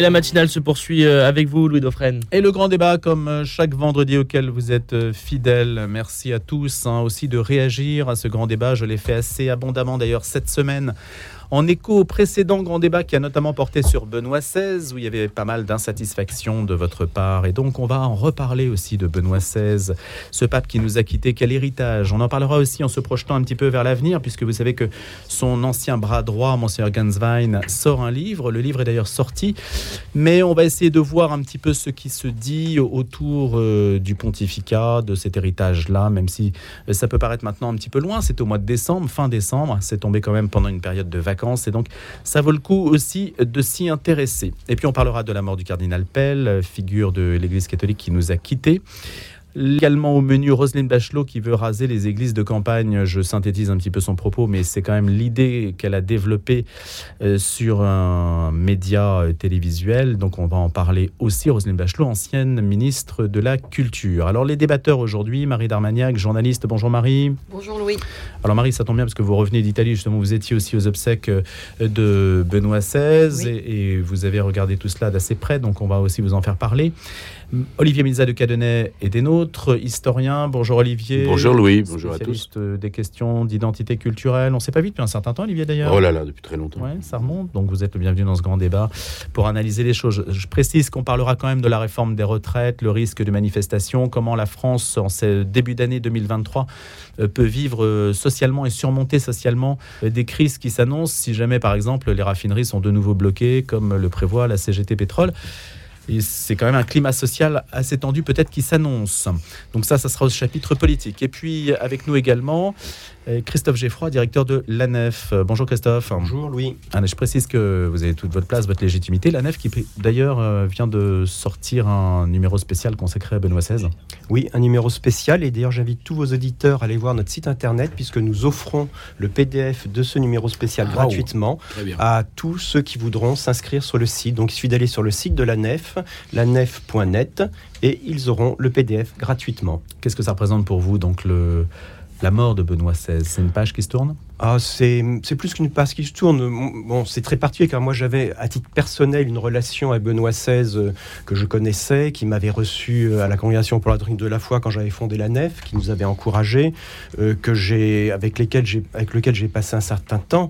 Et la matinale se poursuit euh, avec vous, Louis Dauphren. Et le grand débat, comme euh, chaque vendredi auquel vous êtes euh, fidèles. Merci à tous hein, aussi de réagir à ce grand débat. Je l'ai fait assez abondamment d'ailleurs cette semaine en écho au précédent grand débat qui a notamment porté sur Benoît XVI, où il y avait pas mal d'insatisfaction de votre part. Et donc, on va en reparler aussi de Benoît XVI, ce pape qui nous a quitté. Quel héritage? On en parlera aussi en se projetant un petit peu vers l'avenir, puisque vous savez que son ancien bras droit, Monseigneur Ganswein, sort un livre. Le livre est d'ailleurs sorti. Mais on va essayer de voir un petit peu ce qui se dit autour euh, du pontificat, de cet héritage-là, même si euh, ça peut paraître maintenant un petit peu loin. C'est au mois de décembre, fin décembre. C'est tombé quand même pendant une période de vacances et donc, ça vaut le coup aussi de s'y intéresser. Et puis, on parlera de la mort du cardinal Pell, figure de l'Église catholique qui nous a quittés. Également au menu, Roselyne Bachelot qui veut raser les églises de campagne. Je synthétise un petit peu son propos, mais c'est quand même l'idée qu'elle a développée euh, sur un média euh, télévisuel. Donc on va en parler aussi. Roselyne Bachelot, ancienne ministre de la Culture. Alors les débatteurs aujourd'hui, Marie Darmagnac, journaliste. Bonjour Marie. Bonjour Louis. Alors Marie, ça tombe bien parce que vous revenez d'Italie, justement, vous étiez aussi aux obsèques euh, de Benoît XVI et, et vous avez regardé tout cela d'assez près, donc on va aussi vous en faire parler. Olivier Milza de Cadenet est des nôtres, historien. Bonjour Olivier. Bonjour Louis, bonjour à tous. des questions d'identité culturelle. On ne s'est pas vu depuis un certain temps, Olivier d'ailleurs. Oh là là, depuis très longtemps. Ouais, ça remonte. Donc vous êtes le bienvenu dans ce grand débat pour analyser les choses. Je précise qu'on parlera quand même de la réforme des retraites, le risque de manifestation, comment la France, en ce début d'année 2023, euh, peut vivre euh, socialement et surmonter socialement euh, des crises qui s'annoncent si jamais, par exemple, les raffineries sont de nouveau bloquées, comme le prévoit la CGT Pétrole c'est quand même un climat social assez tendu, peut-être qui s'annonce. Donc ça, ça sera au chapitre politique. Et puis avec nous également Christophe Geffroy, directeur de l'ANEF. Euh, bonjour Christophe. Bonjour Louis. Ah, je précise que vous avez toute votre place, votre légitimité. L'ANEF qui d'ailleurs euh, vient de sortir un numéro spécial consacré à Benoît XVI. Oui, un numéro spécial. Et d'ailleurs, j'invite tous vos auditeurs à aller voir notre site internet puisque nous offrons le PDF de ce numéro spécial gratuitement à tous ceux qui voudront s'inscrire sur le site. Donc il suffit d'aller sur le site de l'ANEF, lanef.net, et ils auront le PDF gratuitement. Qu'est-ce que ça représente pour vous donc le la mort de Benoît XVI, c'est une page qui se tourne? Ah, c'est plus qu'une passe qui se tourne. Bon, c'est très particulier car moi j'avais à titre personnel une relation avec Benoît XVI euh, que je connaissais, qui m'avait reçu euh, à la congrégation pour la doctrine de la foi quand j'avais fondé la nef, qui nous avait encouragés, euh, que j'ai avec lesquels j'ai avec lequel j'ai passé un certain temps.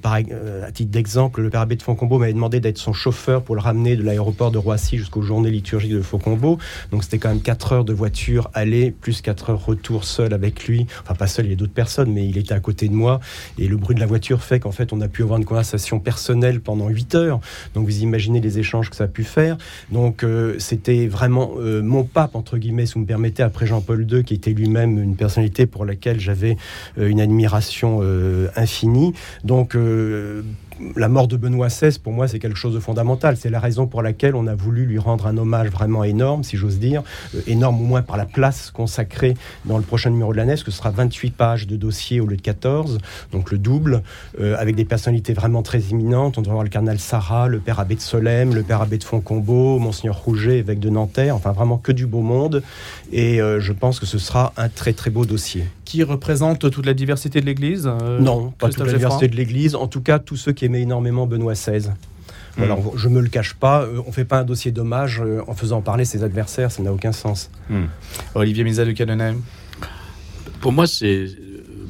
par, à titre d'exemple, le père abbé de Faucombeau m'avait demandé d'être son chauffeur pour le ramener de l'aéroport de Roissy jusqu'aux journées liturgiques de Faucombeau. Donc c'était quand même 4 heures de voiture aller plus 4 heures retour seul avec lui. Enfin pas seul, il y a d'autres personnes, mais il était à côté de moi. Et le bruit de la voiture fait qu'en fait, on a pu avoir une conversation personnelle pendant 8 heures. Donc, vous imaginez les échanges que ça a pu faire. Donc, euh, c'était vraiment euh, mon pape, entre guillemets, si vous me permettez, après Jean-Paul II, qui était lui-même une personnalité pour laquelle j'avais euh, une admiration infinie. Donc, la mort de Benoît XVI, pour moi, c'est quelque chose de fondamental. C'est la raison pour laquelle on a voulu lui rendre un hommage vraiment énorme, si j'ose dire. Euh, énorme au moins par la place consacrée dans le prochain numéro de la NES, que ce sera 28 pages de dossier au lieu de 14, donc le double, euh, avec des personnalités vraiment très imminentes. On devrait avoir le cardinal Sarah, le père abbé de Solem, le père abbé de Foncombeau, Monseigneur Rouget, évêque de Nanterre, enfin vraiment que du beau monde. Et euh, je pense que ce sera un très très beau dossier. Qui représente toute la diversité de l'Église Non, pas toute la diversité de l'Église. En tout cas, tous ceux qui aimait énormément Benoît XVI. Hmm. Alors, je me le cache pas, euh, on fait pas un dossier d'hommage euh, en faisant parler ses adversaires, ça n'a aucun sens. Hmm. Olivier Misa de Pour moi, c'est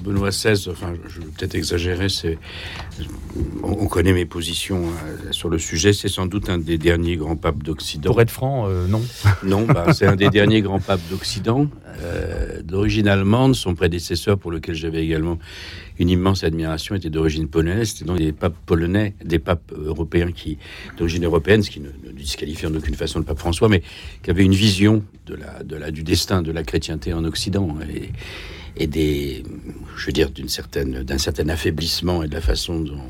Benoît XVI, enfin, je vais peut-être exagérer, c'est, on, connaît mes positions euh, sur le sujet, c'est sans doute un des derniers grands papes d'Occident. Pour être franc, euh, non. Non, bah, c'est un des derniers grands papes d'Occident, euh, d'origine allemande. Son prédécesseur, pour lequel j'avais également une immense admiration, était d'origine polonaise. C'était donc des papes polonais, des papes européens qui, d'origine européenne, ce qui ne, ne disqualifie en aucune façon le pape François, mais qui avait une vision de la, de la, du destin de la chrétienté en Occident. Et, et des, je veux dire, d'une certaine, d'un certain affaiblissement et de la façon dont,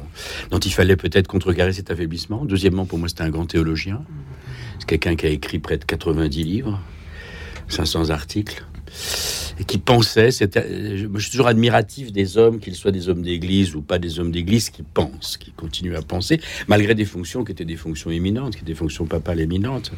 dont il fallait peut-être contrecarrer cet affaiblissement. Deuxièmement, pour moi, c'était un grand théologien. C'est quelqu'un qui a écrit près de 90 livres, 500 articles. Qui pensait. C'était, je suis toujours admiratif des hommes, qu'ils soient des hommes d'église ou pas des hommes d'église, qui pensent, qui continuent à penser, malgré des fonctions qui étaient des fonctions éminentes, qui étaient des fonctions papales éminentes.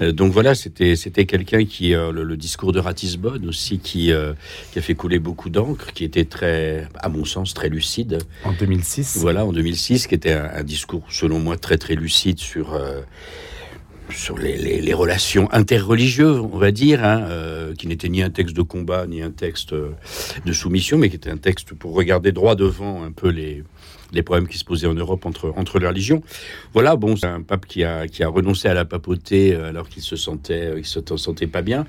Euh, donc voilà, c'était c'était quelqu'un qui euh, le, discours de Ratisbonne aussi qui euh, qui a fait couler beaucoup d'encre, qui était très, à mon sens, très lucide. En 2006. Voilà, en 2006, qui était un, discours selon moi très très lucide sur sur les, relations interreligieuses, on va dire, hein, euh, qui n'était ni un texte de combat, ni un texte euh, de soumission, mais qui était un texte pour regarder droit devant un peu les, problèmes qui se posaient en Europe entre, entre les religions. Voilà, bon, c'est un pape qui a, qui a renoncé à la papauté euh, alors qu'il se sentait, il se sentait pas bien.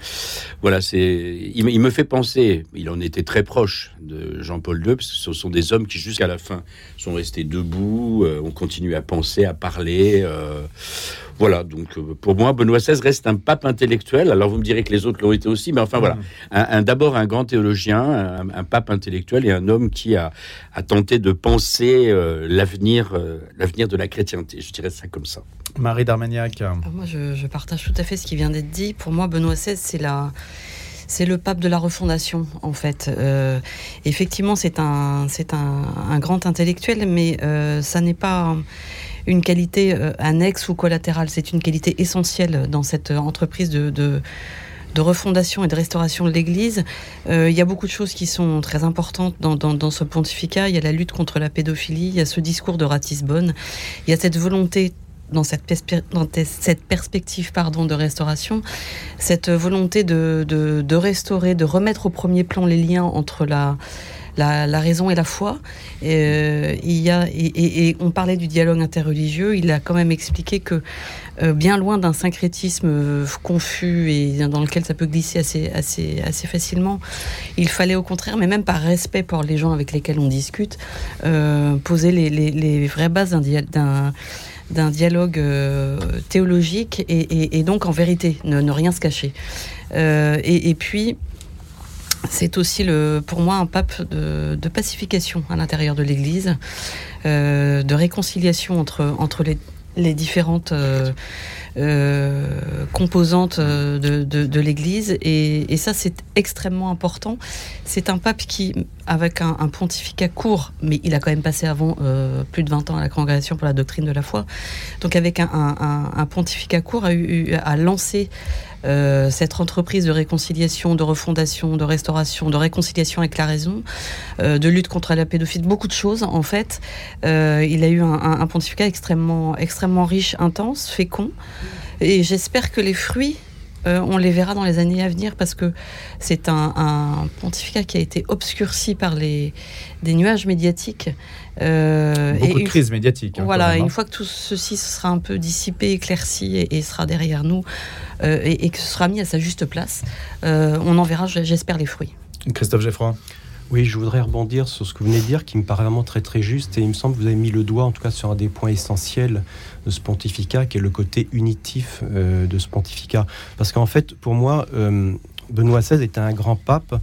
Voilà, c'est, il, me fait penser, il en était très proche de Jean-Paul II, parce que ce sont des hommes qui jusqu'à la fin sont restés debout, ont continué à penser, à parler. Voilà, donc euh, pour moi, Benoît XVI reste un pape intellectuel. Alors vous me direz que les autres l'ont été aussi, mais enfin voilà, mm. un, d'abord un grand théologien, un, pape intellectuel et un homme qui a, tenté de penser euh, l'avenir, euh, l'avenir de la chrétienté. Je dirais ça comme ça. Marie d'Armagnac. Ah, moi, je, partage tout à fait ce qui vient d'être dit. Pour moi, Benoît XVI, c'est la c'est le pape de la refondation, en fait. effectivement, c'est un, c'est un, grand intellectuel, mais ça n'est pas une qualité euh, annexe ou collatérale, c'est une qualité essentielle dans cette entreprise de, de refondation et de restauration de l'Église. Euh, il y a beaucoup de choses qui sont très importantes dans, ce pontificat. Il y a la lutte contre la pédophilie, il y a ce discours de Ratisbonne, il y a cette volonté dans cette, dans cette perspective pardon, de restauration, cette volonté de, de, restaurer, de remettre au premier plan les liens entre la, la, raison et la foi. Euh, il y a, et, on parlait du dialogue interreligieux, il a quand même expliqué que euh, bien loin d'un syncrétisme euh, confus et dans lequel ça peut glisser assez, assez, assez facilement, il fallait au contraire, mais même par respect pour les gens avec lesquels on discute, poser les, vraies bases d'un d'un dialogue théologique et, donc en vérité, ne, rien se cacher. et, puis, c'est aussi le, pour moi un pape de, pacification à l'intérieur de l'Église, euh, de réconciliation entre, entre les, les différentes euh, euh, composantes de, de, l'Église. Et, et, ça, c'est extrêmement important. C'est un pape qui, avec un, pontificat court, mais il a quand même passé avant plus de 20 ans à la Congrégation pour la doctrine de la foi, donc avec un, un, pontificat court, a, eu, a lancé euh, cette entreprise de réconciliation, de refondation, de restauration, de réconciliation avec la raison, euh, de lutte contre la pédophilie, beaucoup de choses en fait. Euh, il a eu un, pontificat extrêmement, extrêmement riche, intense, fécond, et j'espère que les fruits on les verra dans les années à venir parce que c'est un, pontificat qui a été obscurci par les, des nuages médiatiques. Beaucoup de crises médiatiques. Hein, voilà, une hein. fois que tout ceci sera un peu dissipé, éclairci et sera derrière nous, euh, et, que ce sera mis à sa juste place. Euh, on en verra, j'espère, les fruits. Christophe Geffroy oui, je voudrais rebondir sur ce que vous venez de dire, qui me paraît vraiment très très juste, et il me semble que vous avez mis le doigt, en tout cas, sur un des points essentiels de ce pontificat, qui est le côté unitif euh, de ce pontificat. Parce qu'en fait, pour moi, Benoît XVI était un grand pape,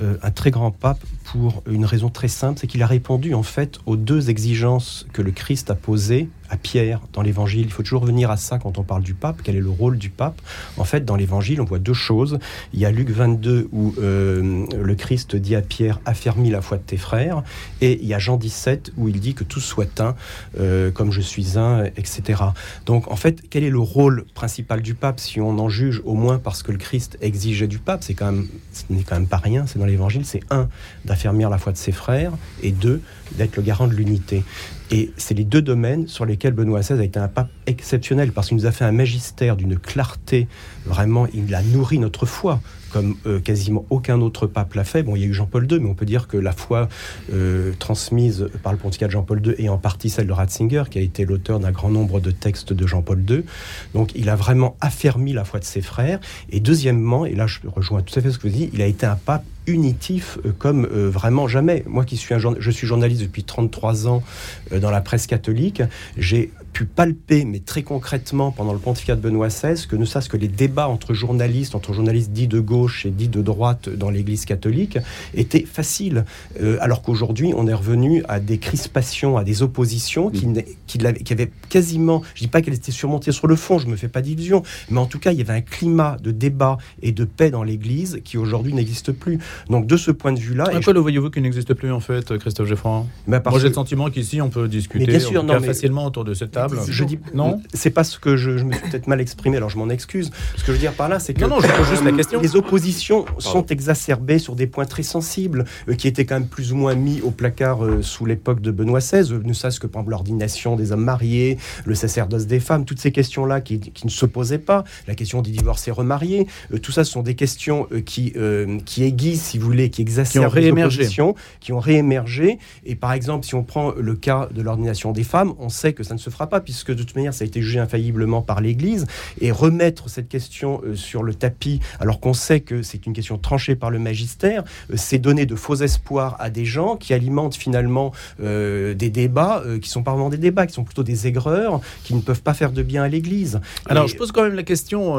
un très grand pape, pour une raison très simple, c'est qu'il a répondu en fait aux deux exigences que le Christ a posées à Pierre dans l'évangile. Il faut toujours revenir à ça quand on parle du pape. Quel est le rôle du pape? En fait, dans l'évangile, on voit deux choses. Il y a Luc 22 où euh, le Christ dit à Pierre Affermis la foi de tes frères. Et il y a Jean 17 où il dit que tout soit un, euh, comme je suis un, etc. Donc, en fait, quel est le rôle principal du pape si on en juge au moins parce que le Christ exigeait du pape? C'est quand même, ce n'est quand même pas rien. C'est dans l'évangile. C'est un d'affermir la foi de ses frères et deux d'être le garant de l'unité. Et c'est les deux domaines sur lesquels Benoît XVI a été un pape exceptionnel, parce qu'il nous a fait un magistère d'une clarté, vraiment, il a nourri notre foi comme euh, quasiment aucun autre pape l'a fait. Bon, il y a eu Jean-Paul II, mais on peut dire que la foi euh, transmise par le pontificat de Jean-Paul II est en partie celle de Ratzinger, qui a été l'auteur d'un grand nombre de textes de Jean-Paul II. Donc, il a vraiment affermi la foi de ses frères. Et deuxièmement, et là je rejoins tout à fait ce que vous dites, il a été un pape unitif euh, comme vraiment jamais. Moi qui suis un je suis journaliste depuis 33 ans dans la presse catholique, j'ai pu palper, mais très concrètement, pendant le pontificat de Benoît XVI, que ne sache que les débats entre journalistes, entre journalistes dits de gauche et dits de droite dans l'Église catholique, étaient faciles. Euh, alors qu'aujourd'hui, on est revenu à des crispations, à des oppositions qui, qui, qui avaient quasiment, je ne dis pas qu'elles étaient surmontées sur le fond, je ne me fais pas d'illusions, mais en tout cas, il y avait un climat de débat et de paix dans l'Église qui aujourd'hui n'existe plus. Donc de ce point de vue-là... À quoi le voyez-vous qui n'existe plus en fait, Christophe Geffroy? Moi j'ai le sentiment qu'ici on peut discuter bien sûr, non, facilement autour de cette table. Je dis non. C'est pas ce que je, me suis peut-être mal exprimé, alors je m'en excuse. Ce que je veux dire par là, c'est que non, non, je pose juste la question. les oppositions sont exacerbées sur des points très sensibles euh, qui étaient quand même plus ou moins mis au placard euh, sous l'époque de Benoît XVI, ne serait-ce que par l'ordination des hommes mariés, le sacerdoce des femmes, toutes ces questions-là qui, qui, ne se posaient pas, la question des divorcés remariés, euh, tout ça ce sont des questions qui, qui aiguisent, si vous voulez, qui exacerbent qui ont réémergé. qui ont réémergé. Et par exemple, si on prend le cas de l'ordination des femmes, on sait que ça ne se fera pas, puisque de toute manière, ça a été jugé infailliblement par l'Église. Et remettre cette question euh, sur le tapis, alors qu'on sait que c'est une question tranchée par le magistère, euh, c'est donner de faux espoirs à des gens qui alimentent finalement euh, des débats qui sont pas vraiment des débats, qui sont plutôt des aigreurs, qui ne peuvent pas faire de bien à l'Église. Alors, je pose quand même la question.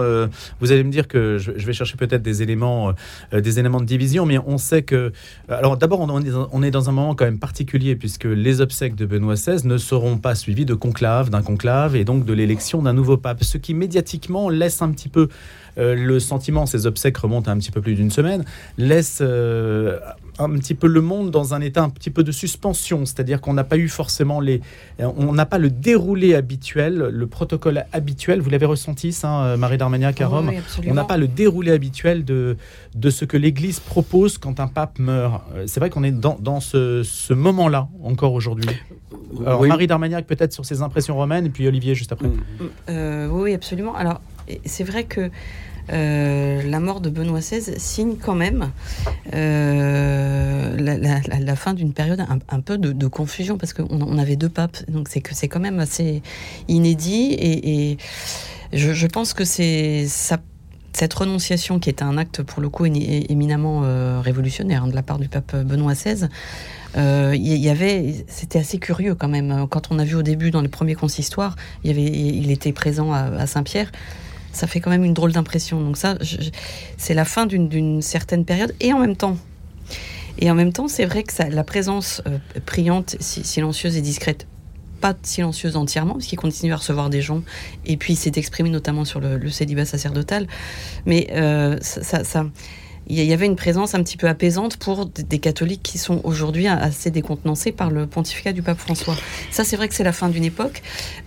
vous allez me dire que je, vais chercher peut-être des éléments, des éléments de division, mais on sait que. Alors, d'abord, on, est dans un moment quand même particulier puisque les obsèques de Benoît XVI ne seront pas suivies de conclave, d'un conclave et donc de l'élection d'un nouveau pape, ce qui médiatiquement laisse un petit peu euh, le sentiment, ces obsèques remontent à un petit peu plus d'une semaine, laisse euh, un petit peu le monde dans un état un petit peu de suspension, c'est-à-dire qu'on n'a pas eu forcément les, on n'a pas le déroulé habituel, le protocole habituel. Vous l'avez ressenti, ça, euh, Marie d'Armagnac à Rome. on n'a pas le déroulé habituel de de ce que l'Église propose quand un pape meurt. C'est vrai qu'on est dans, dans ce, ce moment-là encore aujourd'hui. Alors Marie d'Armagnac peut-être sur ses impressions romaines et puis Olivier juste après. oui, absolument. Alors c'est vrai que euh, la mort de Benoît XVI signe quand même euh, la, fin d'une période un, peu de, confusion parce qu'on on avait deux papes, donc c'est que c'est quand même assez inédit et, je, pense que c'est cette renonciation qui est un acte pour le coup éminemment euh, révolutionnaire hein, de la part du pape Benoît XVI. Y, avait, c'était assez curieux quand même. Quand on a vu au début dans les premiers consistoires, il était présent à Saint-Pierre ça fait quand même une drôle d'impression. Donc ça, c'est la fin d'une certaine période. Et en même temps, et en même temps, c'est vrai que la présence euh, priante, silencieuse et discrète, pas silencieuse entièrement, parce qu'il continue à recevoir des gens, et puis il s'est exprimé notamment sur le, célibat sacerdotal, mais euh, ça, ça il y avait une présence un petit peu apaisante pour des catholiques qui sont aujourd'hui assez décontenancés par le pontificat du pape François. Ça, c'est vrai que c'est la fin d'une époque.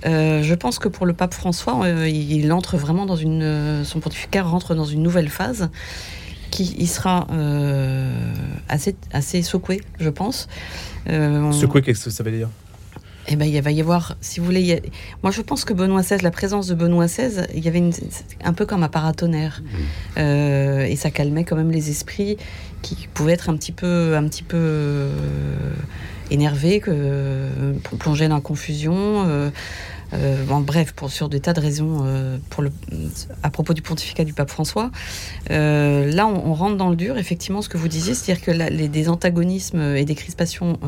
Euh, je pense que pour le pape François, euh, il entre vraiment dans une, euh, son pontificat rentre dans une nouvelle phase qui sera assez, assez secoué, je pense. secoué, qu'est-ce que ça veut dire? Eh ben, il va y avoir, si vous voulez, moi je pense que Benoît XVI, la présence de Benoît XVI, il y avait une... un peu comme un paratonnerre, mmh. euh, et ça calmait quand même les esprits qui pouvaient être un petit peu, un petit peu euh, énervés, que, plongés dans la confusion. Euh, bref, pour sur des tas de raisons pour le, à propos du pontificat du pape François. là, on, rentre dans le dur, effectivement, ce que vous disiez, c'est-à-dire que les, des antagonismes et des crispations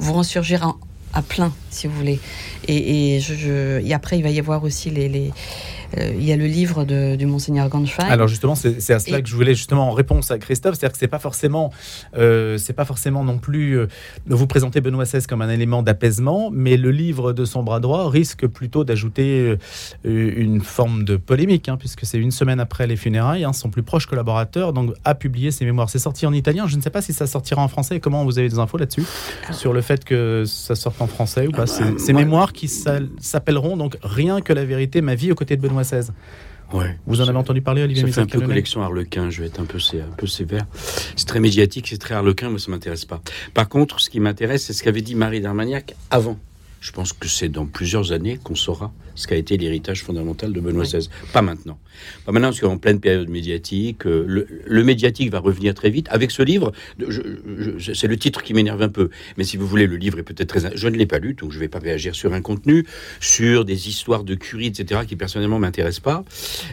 vont ressurgir en, à plein, si vous voulez. Et, et, je, et après, il va y avoir aussi les, il y a le livre de, du monseigneur Ganschwein. Alors justement, c'est à cela que je voulais justement en réponse à Christophe, c'est-à-dire que c'est pas forcément, euh, c'est pas forcément non plus euh, vous présenter Benoît XVI comme un élément d'apaisement, mais le livre de son bras droit risque plutôt d'ajouter une forme de polémique, hein, puisque c'est une semaine après les funérailles, hein, son plus proche collaborateur donc a publié ses mémoires. C'est sorti en italien. Je ne sais pas si ça sortira en français. Comment vous avez des infos là-dessus sur le fait que ça sorte en français ou pas Ces mémoires qui s'appelleront donc rien que la vérité, ma vie aux côtés de Benoît Ouais. Vous en avez entendu parler, Olivier Ça fait un peu collection Harlequin, je vais être un peu, un peu sévère. C'est très médiatique, c'est très Harlequin, mais ça m'intéresse pas. Par contre, ce qui m'intéresse, c'est ce qu'avait dit Marie d'Armagnac avant. Je pense que c'est dans plusieurs années qu'on saura ce qu'a été l'héritage fondamental de Benoît XVI. Pas maintenant. Pas maintenant, parce qu'en pleine période médiatique, euh, le, médiatique va revenir très vite. Avec ce livre, c'est le titre qui m'énerve un peu. Mais si vous voulez, le livre est peut-être très... Je ne l'ai pas lu, donc je ne vais pas réagir sur un contenu, sur des histoires de curie, etc., qui personnellement m'intéressent pas.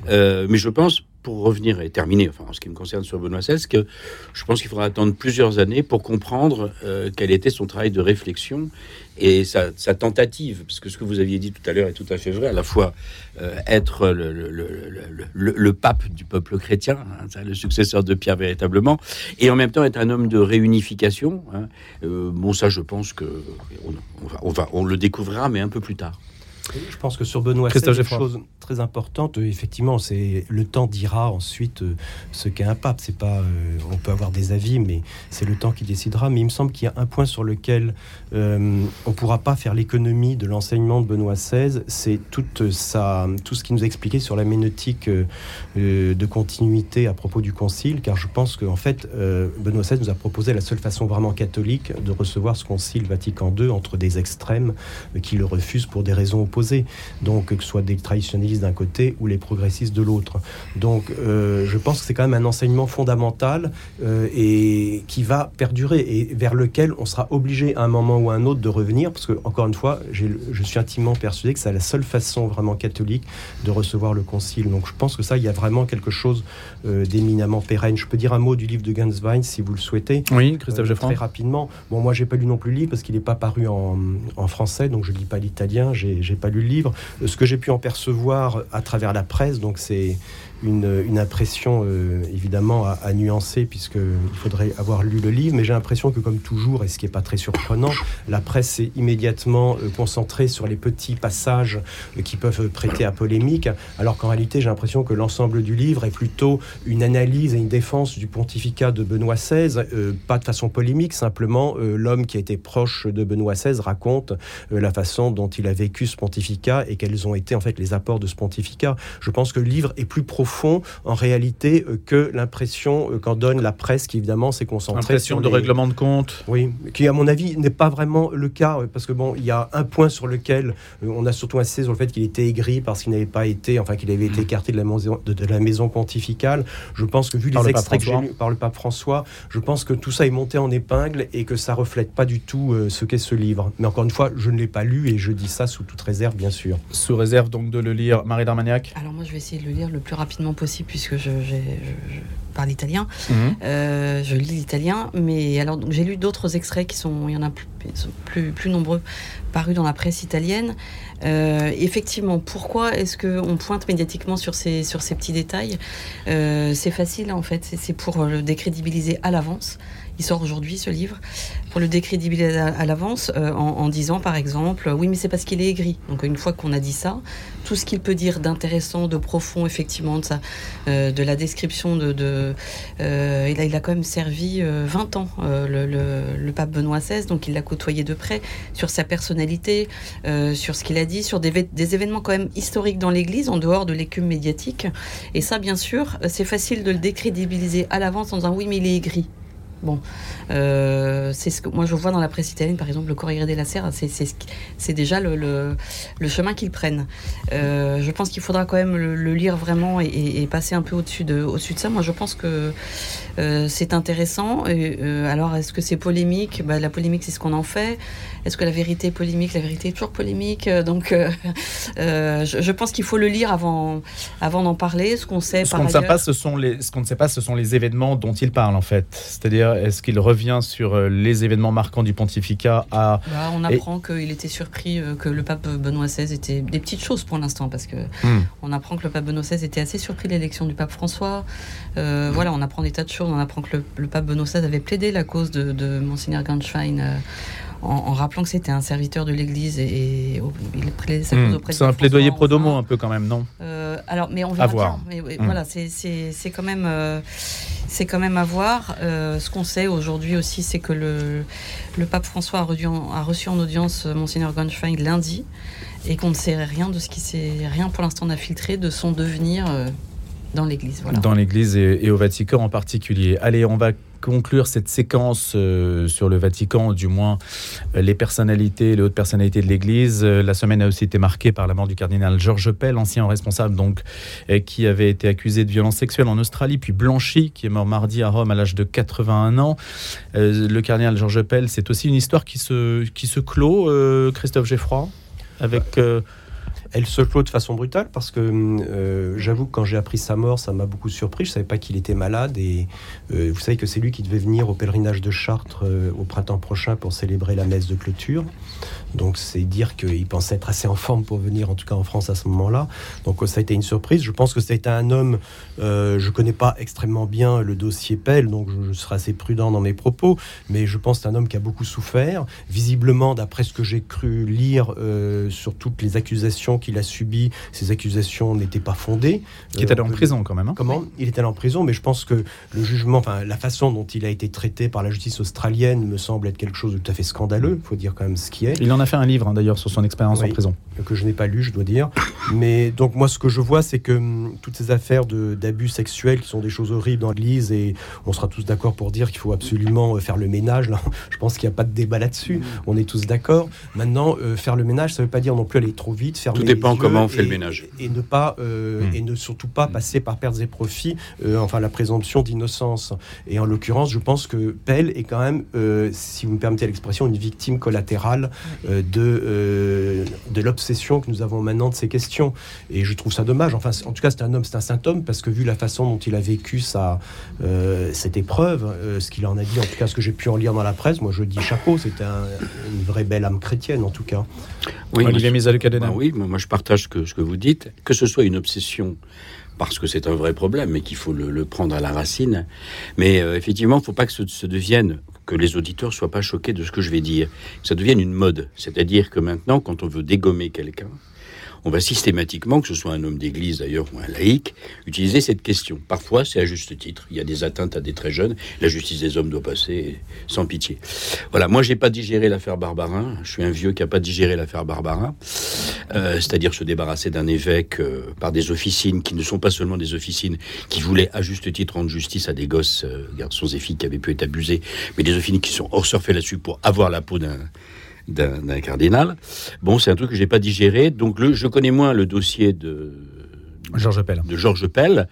Euh, mais je pense pour revenir et terminer, enfin en ce qui me concerne sur Benoît XVI, que je pense qu'il faudra attendre plusieurs années pour comprendre euh, quel était son travail de réflexion et sa, tentative, parce que ce que vous aviez dit tout à l'heure est tout à fait vrai, à la fois euh, être le, pape du peuple chrétien, hein, le successeur de Pierre véritablement, et en même temps être un homme de réunification. Hein. Euh, bon, ça, je pense que on, va, on le découvrira, mais un peu plus tard. Je pense que sur Benoît XVI, une chose très importante, euh, effectivement, c'est le temps dira ensuite euh, ce qu'est un pape. C'est pas, euh, on peut avoir des avis, mais c'est le temps qui décidera. Mais il me semble qu'il y a un point sur lequel on on pourra pas faire l'économie de l'enseignement de Benoît XVI. C'est toute sa, tout ce qu'il nous a expliqué sur la ménotique de continuité à propos du Concile, car je pense qu'en fait, Benoît XVI nous a proposé la seule façon vraiment catholique de recevoir ce Concile Vatican II entre des extrêmes qui le refusent pour des raisons opposées donc que ce soit des traditionnalistes d'un côté ou les progressistes de l'autre. Donc euh, je pense que c'est quand même un enseignement fondamental euh, et qui va perdurer et vers lequel on sera obligé à un moment ou à un autre de revenir, parce que encore une fois, je suis intimement persuadé que c'est la seule façon vraiment catholique de recevoir le concile. Donc je pense que ça, il y a vraiment quelque chose euh, d'éminemment pérenne. Je peux dire un mot du livre de Ganswein si vous le souhaitez. Oui, Christophe. Très rapidement. Bon, moi, j'ai pas lu non plus le livre parce qu'il n'est pas paru en, en, français, donc je lis pas l'italien. J'ai pas lu le livre. Euh, ce que j'ai pu en percevoir à travers la presse, donc c'est une, impression euh, évidemment à, nuancer puisqu'il faudrait avoir lu le livre, mais j'ai l'impression que comme toujours, et ce qui n'est pas très surprenant, la presse s'est immédiatement euh, concentrée sur les petits passages euh, qui peuvent prêter à polémique, alors qu'en réalité j'ai l'impression que l'ensemble du livre est plutôt une analyse et une défense du pontificat de Benoît XVI, pas de façon polémique, simplement l'homme qui a été proche de Benoît XVI raconte la façon dont il a vécu ce pontificat et quels ont été en fait les apports de ce pontificat. Je pense que le livre est plus profond fond, en réalité, euh, que l'impression euh, qu'en donne la presse, qui évidemment s'est concentrée sur de règlement de compte. Oui, qui à mon avis n'est pas vraiment le cas, parce que bon, il y a un point sur lequel euh, on a surtout insisté sur le fait qu'il était aigri parce qu'il n'avait pas été, enfin qu'il avait été écarté de la maison, de, la maison pontificale. Je pense que vu les extraits que j'ai lus par le pape François, je pense que tout ça est monté en épingle et que ça reflète pas du tout ce qu'est ce livre. Mais encore une fois, je ne l'ai pas lu et je dis ça sous toute réserve, bien sûr. Sous réserve donc de le lire, Marie Darmaniac. Alors moi, je vais essayer de le lire le plus rapidement possible puisque je, parle italien. Mhm. Euh, je lis l'italien, mais alors j'ai lu d'autres extraits qui sont, il y en a plus, plus, nombreux parus dans la presse italienne. Euh, effectivement, pourquoi est-ce qu'on pointe médiatiquement sur ces, sur ces petits détails? Euh, C'est facile en fait, c'est pour le décrédibiliser à l'avance. Il sort aujourd'hui ce livre pour le décrédibiliser à, l'avance en, en, disant par exemple oui mais c'est parce qu'il est aigri. Donc une fois qu'on a dit ça, tout ce qu'il peut dire d'intéressant, de profond, effectivement, de, euh, de la description de. euh, il, a, quand même servi 20 euh, ans, le, pape Benoît XVI, donc il l'a côtoyé de près sur sa personnalité, sur ce qu'il a dit, sur des, des, événements quand même historiques dans l'Église, en dehors de l'écume médiatique. Et ça, bien sûr, c'est facile de le décrédibiliser à l'avance en disant oui, mais il est aigri. Bon, euh, c'est ce que moi je vois dans la presse italienne, par exemple, le Corriere della Sera, c'est déjà le, le, chemin qu'ils prennent. Euh, je pense qu'il faudra quand même le, lire vraiment et, passer un peu au-dessus de, au de ça. Moi, je pense que euh, c'est intéressant. alors, est-ce que c'est polémique? Bah, La polémique, c'est ce qu'on en fait. Est-ce que la vérité est polémique? La vérité est toujours polémique. Donc, je, je, pense qu'il faut le lire avant, avant d'en parler. Ce qu'on sait, ce qu'on ne sait pas, ce sont les, ce qu'on ne sait pas, ce sont les événements dont il parle en fait. C'est-à-dire est-ce qu'il revient sur euh, les événements marquants du pontificat à... Bah, on apprend qu'il était surpris euh, que le pape Benoît XVI était des petites choses pour l'instant parce que hmm. on apprend que le pape Benoît XVI était assez surpris de l'élection du pape François. Euh, voilà, on apprend des tas de choses. On apprend que le, pape Benoît XVI avait plaidé la cause de, de Monseigneur en, rappelant que c'était un serviteur de l'Église et, il cause hmm. C'est un plaidoyer pro domo un peu quand même, non euh, Alors, mais on verra voir. Mais, hmm. Voilà, c'est quand même euh, c'est quand même à voir. Euh, ce qu'on sait aujourd'hui aussi, c'est que le, le pape François a reçu, en, a reçu en audience monseigneur Gonschwein lundi et qu'on ne sait rien de ce qui s'est rien pour l'instant n'a filtré de son devenir dans l'Église. Voilà. Dans l'Église et, au Vatican en particulier. Allez, on va conclure cette séquence euh, sur le Vatican, du moins euh, les personnalités, les hautes personnalités de l'Église. Euh, la semaine a aussi été marquée par la mort du cardinal Georges Pell, ancien responsable donc, qui avait été accusé de violences sexuelles en Australie, puis Blanchi, qui est mort mardi à Rome à l'âge de 81 ans. le cardinal Georges Pell, c'est aussi une histoire qui se, qui se clôt, Christophe Geffroy, avec Elle se clôt de façon brutale parce que euh, j'avoue que quand j'ai appris sa mort, ça m'a beaucoup surpris. Je savais pas qu'il était malade et euh, vous savez que c'est lui qui devait venir au pèlerinage de Chartres euh, au printemps prochain pour célébrer la messe de clôture. Donc c'est dire qu'il pensait être assez en forme pour venir, en tout cas en France à ce moment-là. Donc ça a été une surprise. Je pense que c'était un homme, euh, je connais pas extrêmement bien le dossier Pell, donc je, je serai assez prudent dans mes propos, mais je pense que c'est un homme qui a beaucoup souffert. Visiblement, d'après ce que j'ai cru lire euh, sur toutes les accusations qu'il a subies, ces accusations n'étaient pas fondées. Qui était Euh, en prison quand même. hein. Comment Il était allé en prison, mais je pense que le jugement, enfin la façon dont il a été traité par la justice australienne me semble être quelque chose de tout à fait scandaleux. Il faut dire quand même ce qui est Il en a fait un livre hein, d'ailleurs sur son expérience en prison. que je n'ai pas lu, je dois dire. Mais donc moi, ce que je vois, c'est que hum, toutes ces affaires de- d'abus sexuels, qui sont des choses horribles dans l'Église, et on sera tous d'accord pour dire qu'il faut absolument euh, faire le ménage. Là, je pense qu'il n'y a pas de débat là-dessus. On est tous d'accord. Maintenant, euh, faire le ménage, ça ne veut pas dire non plus aller trop vite, fermer Tout dépend les comment on fait et- le ménage. et ne pas euh, Mm. et ne surtout pas passer par pertes et profits. euh, enfin, la présomption d'innocence. Et en l'occurrence, je pense que Pell est quand même, euh, si vous me permettez l'expression, une victime collatérale de euh, de l'obsession que nous avons maintenant de ces questions. Et je trouve ça dommage. Enfin, en tout cas, c'est un homme, c'est un symptôme parce que vu la façon dont il a vécu sa euh, cette épreuve, euh, ce qu'il en a dit, en tout cas, ce que j'ai pu en lire dans la presse, moi, je dis chapeau. C'était un- une vraie belle âme chrétienne, en tout cas. Oui, Olivier bah oui, moi moi, je partage ce que, ce que vous dites, que ce soit une obsession parce que c'est un vrai problème et qu'il faut le, le prendre à la racine. Mais euh, effectivement, il ne faut pas que ce, ce devienne, que les auditeurs soient pas choqués de ce que je vais dire, ça devienne une mode. C'est-à-dire que maintenant, quand on veut dégommer quelqu'un, on va systématiquement, que ce soit un homme d'église d'ailleurs ou un laïc, utiliser cette question. Parfois, c'est à juste titre. Il y a des atteintes à des très jeunes. La justice des hommes doit passer sans pitié. Voilà, moi, j'ai pas digéré l'affaire Barbarin. Je suis un vieux qui a pas digéré l'affaire Barbarin. Euh, c'est-à-dire se débarrasser d'un évêque euh, par des officines qui ne sont pas seulement des officines qui voulaient à juste titre rendre justice à des gosses, euh, garçons et filles qui avaient pu être abusés, mais des officines qui sont hors surfés là-dessus pour avoir la peau d'un d'un cardinal. Bon, c'est un truc que j'ai pas digéré. Donc, je connais moins le dossier de Georges Pell. de Georges Pell,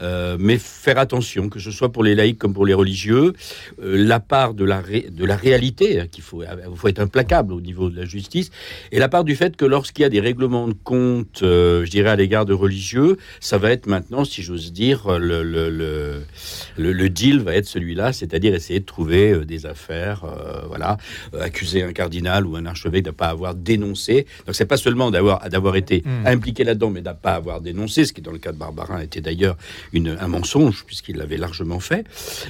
euh, mais faire attention, que ce soit pour les laïcs comme pour les religieux, euh, la part de la, ré- de la réalité, hein, qu'il faut, il faut être implacable au niveau de la justice, et la part du fait que lorsqu'il y a des règlements de compte, euh, je dirais à l'égard de religieux, ça va être maintenant, si j'ose dire, le, le, le, le- deal va être celui-là, c'est-à-dire essayer de trouver euh, des affaires, euh, voilà, euh, accuser un cardinal ou un archevêque de ne pas avoir dénoncé. Donc c'est pas seulement d'avoir d'avoir été Mm. impliqué là-dedans, mais de ne pas avoir dénoncé, ce qui dans le cas de Barbarin était d'ailleurs un mensonge puisqu'il l'avait largement fait.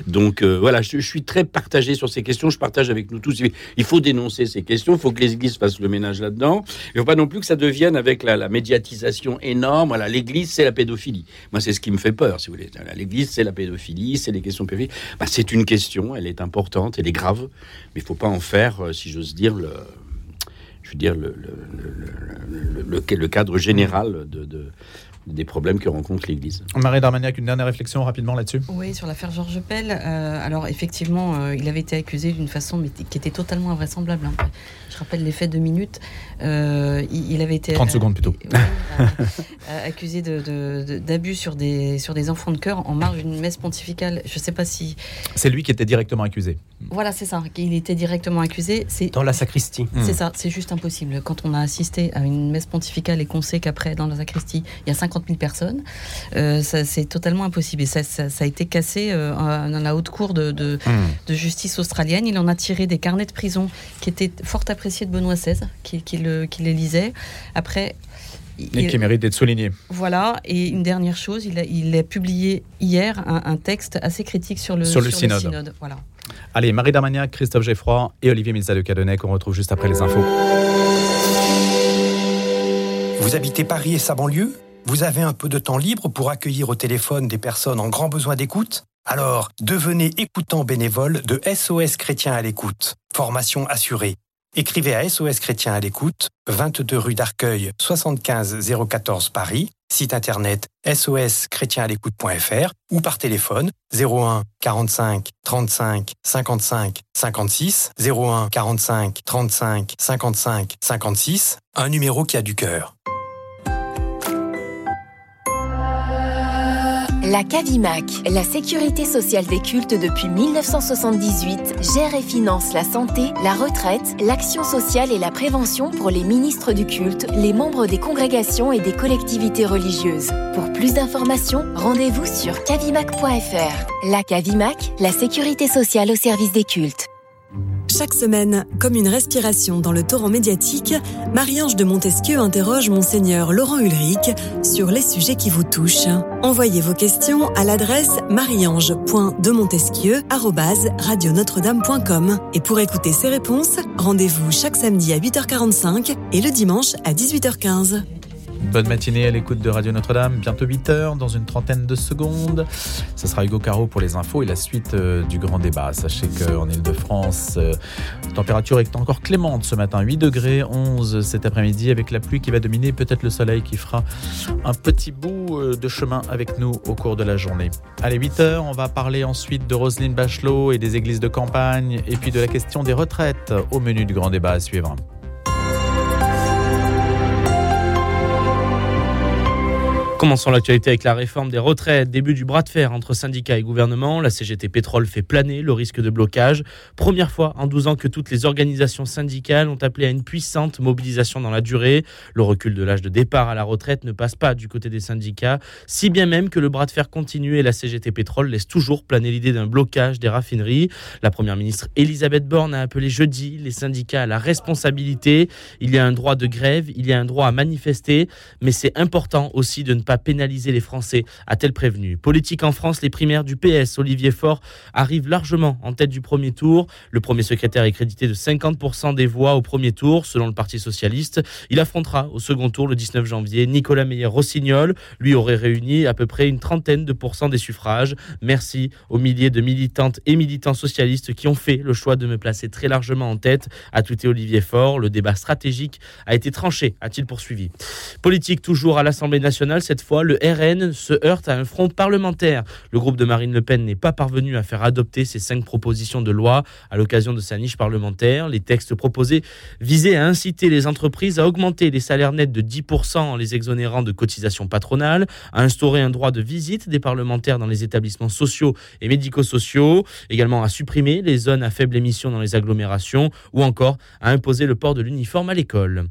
Donc euh, voilà, je, suis très partagé sur ces questions. Je partage avec nous tous. Il faut dénoncer ces questions. Il faut que les églises fassent le ménage là-dedans. Il ne faut pas non plus que ça devienne avec la, médiatisation énorme. Voilà, l'église c'est la pédophilie. Moi c'est ce qui me fait peur, si vous voulez. L'église c'est la pédophilie, c'est les questions pédophiles. Bah, c'est une question, elle est importante, elle est grave, mais il ne faut pas en faire, euh, si j'ose dire, le, cadre général de- des problèmes que rencontre l'Église. Marie Darmaniac, une dernière réflexion rapidement là-dessus. Oui, sur l'affaire Georges Pell. euh, alors, effectivement, euh, il avait été accusé d'une façon mais qui était totalement invraisemblable. hein. Je rappelle les faits de minutes. Euh, il, il avait été. 30 secondes plutôt. Euh, euh, accusé de- de- de- d'abus sur des, sur des enfants de cœur en marge d'une messe pontificale. Je ne sais pas si. C'est lui qui était directement accusé. Voilà, c'est ça. Il était directement accusé. C'est Dans la sacristie. C'est ça, c'est juste impossible. Quand on a assisté à une messe pontificale et qu'on sait qu'après, dans la sacristie, il y a 50 000 personnes, euh, c'est totalement impossible. Et ça, ça- ça a été cassé euh, dans la haute cour de, de- de justice australienne. Il en a tiré des carnets de prison qui étaient fort appréciés de Benoît XVI, qui, qui le- qui les lisait. Après. Et il- qui mérite d'être souligné. voilà, et une dernière chose, il a, il a publié hier un, un texte assez critique sur le, Sur le synode. Voilà. Allez, Marie Darmaniac, Christophe Geffroy et Olivier Milza de Cadenet qu'on retrouve juste après les infos. Vous habitez Paris et sa banlieue? Vous avez un peu de temps libre pour accueillir au téléphone des personnes en grand besoin d'écoute? Alors, devenez écoutant bénévole de SOS Chrétien à l'écoute. Formation assurée. Écrivez à SOS Chrétien à l'écoute, 22 rue d'Arcueil, 75 014 Paris, site internet soschrétienalécoute.fr ou par téléphone 01 45 35 55 56 01 45 35 55 56, un numéro qui a du cœur. La CAVIMAC, la sécurité sociale des cultes depuis 1978, gère et finance la santé, la retraite, l'action sociale et la prévention pour les ministres du culte, les membres des congrégations et des collectivités religieuses. Pour plus d'informations, rendez-vous sur cavimac.fr. La CAVIMAC, la sécurité sociale au service des cultes. Chaque semaine, comme une respiration dans le torrent médiatique, Marie-Ange de Montesquieu interroge Monseigneur Laurent Ulrich sur les sujets qui vous touchent. Envoyez vos questions à l'adresse marie-ange.demontesquieu.com Et pour écouter ces réponses, rendez-vous chaque samedi à 8h45 et le dimanche à 18h15. Bonne matinée à l'écoute de Radio Notre-Dame. Bientôt 8h dans une trentaine de secondes. Ce sera Hugo Caro pour les infos et la suite euh, du grand débat. Sachez qu'en Ile-de-France, euh, la température est encore clémente ce matin. 8 degrés, 11 cet après-midi avec la pluie qui va dominer, peut-être le soleil qui fera un petit bout euh, de chemin avec nous au cours de la journée. Allez, 8h, on va parler ensuite de Roselyne Bachelot et des églises de campagne et puis de la question des retraites au menu du grand débat à suivre. Commençons l'actualité avec la réforme des retraites. Début du bras de fer entre syndicats et gouvernement. La CGT Pétrole fait planer le risque de blocage. Première fois en 12 ans que toutes les organisations syndicales ont appelé à une puissante mobilisation dans la durée. Le recul de l'âge de départ à la retraite ne passe pas du côté des syndicats, si bien même que le bras de fer continue et la CGT Pétrole laisse toujours planer l'idée d'un blocage des raffineries. La première ministre Elisabeth Borne a appelé jeudi les syndicats à la responsabilité. Il y a un droit de grève, il y a un droit à manifester, mais c'est important aussi de ne pas pénaliser les Français, a-t-elle prévenu. Politique en France, les primaires du PS, Olivier Faure arrive largement en tête du premier tour. Le premier secrétaire est crédité de 50% des voix au premier tour, selon le Parti Socialiste. Il affrontera au second tour le 19 janvier Nicolas Meyer-Rossignol. Lui aurait réuni à peu près une trentaine de pourcents des suffrages. Merci aux milliers de militantes et militants socialistes qui ont fait le choix de me placer très largement en tête, a tweeté Olivier Faure. Le débat stratégique a été tranché, a-t-il poursuivi. Politique toujours à l'Assemblée nationale, cette fois, le RN se heurte à un front parlementaire. Le groupe de Marine Le Pen n'est pas parvenu à faire adopter ces cinq propositions de loi à l'occasion de sa niche parlementaire. Les textes proposés visaient à inciter les entreprises à augmenter les salaires nets de 10% en les exonérant de cotisations patronales, à instaurer un droit de visite des parlementaires dans les établissements sociaux et médico-sociaux, également à supprimer les zones à faible émission dans les agglomérations ou encore à imposer le port de l'uniforme à l'école.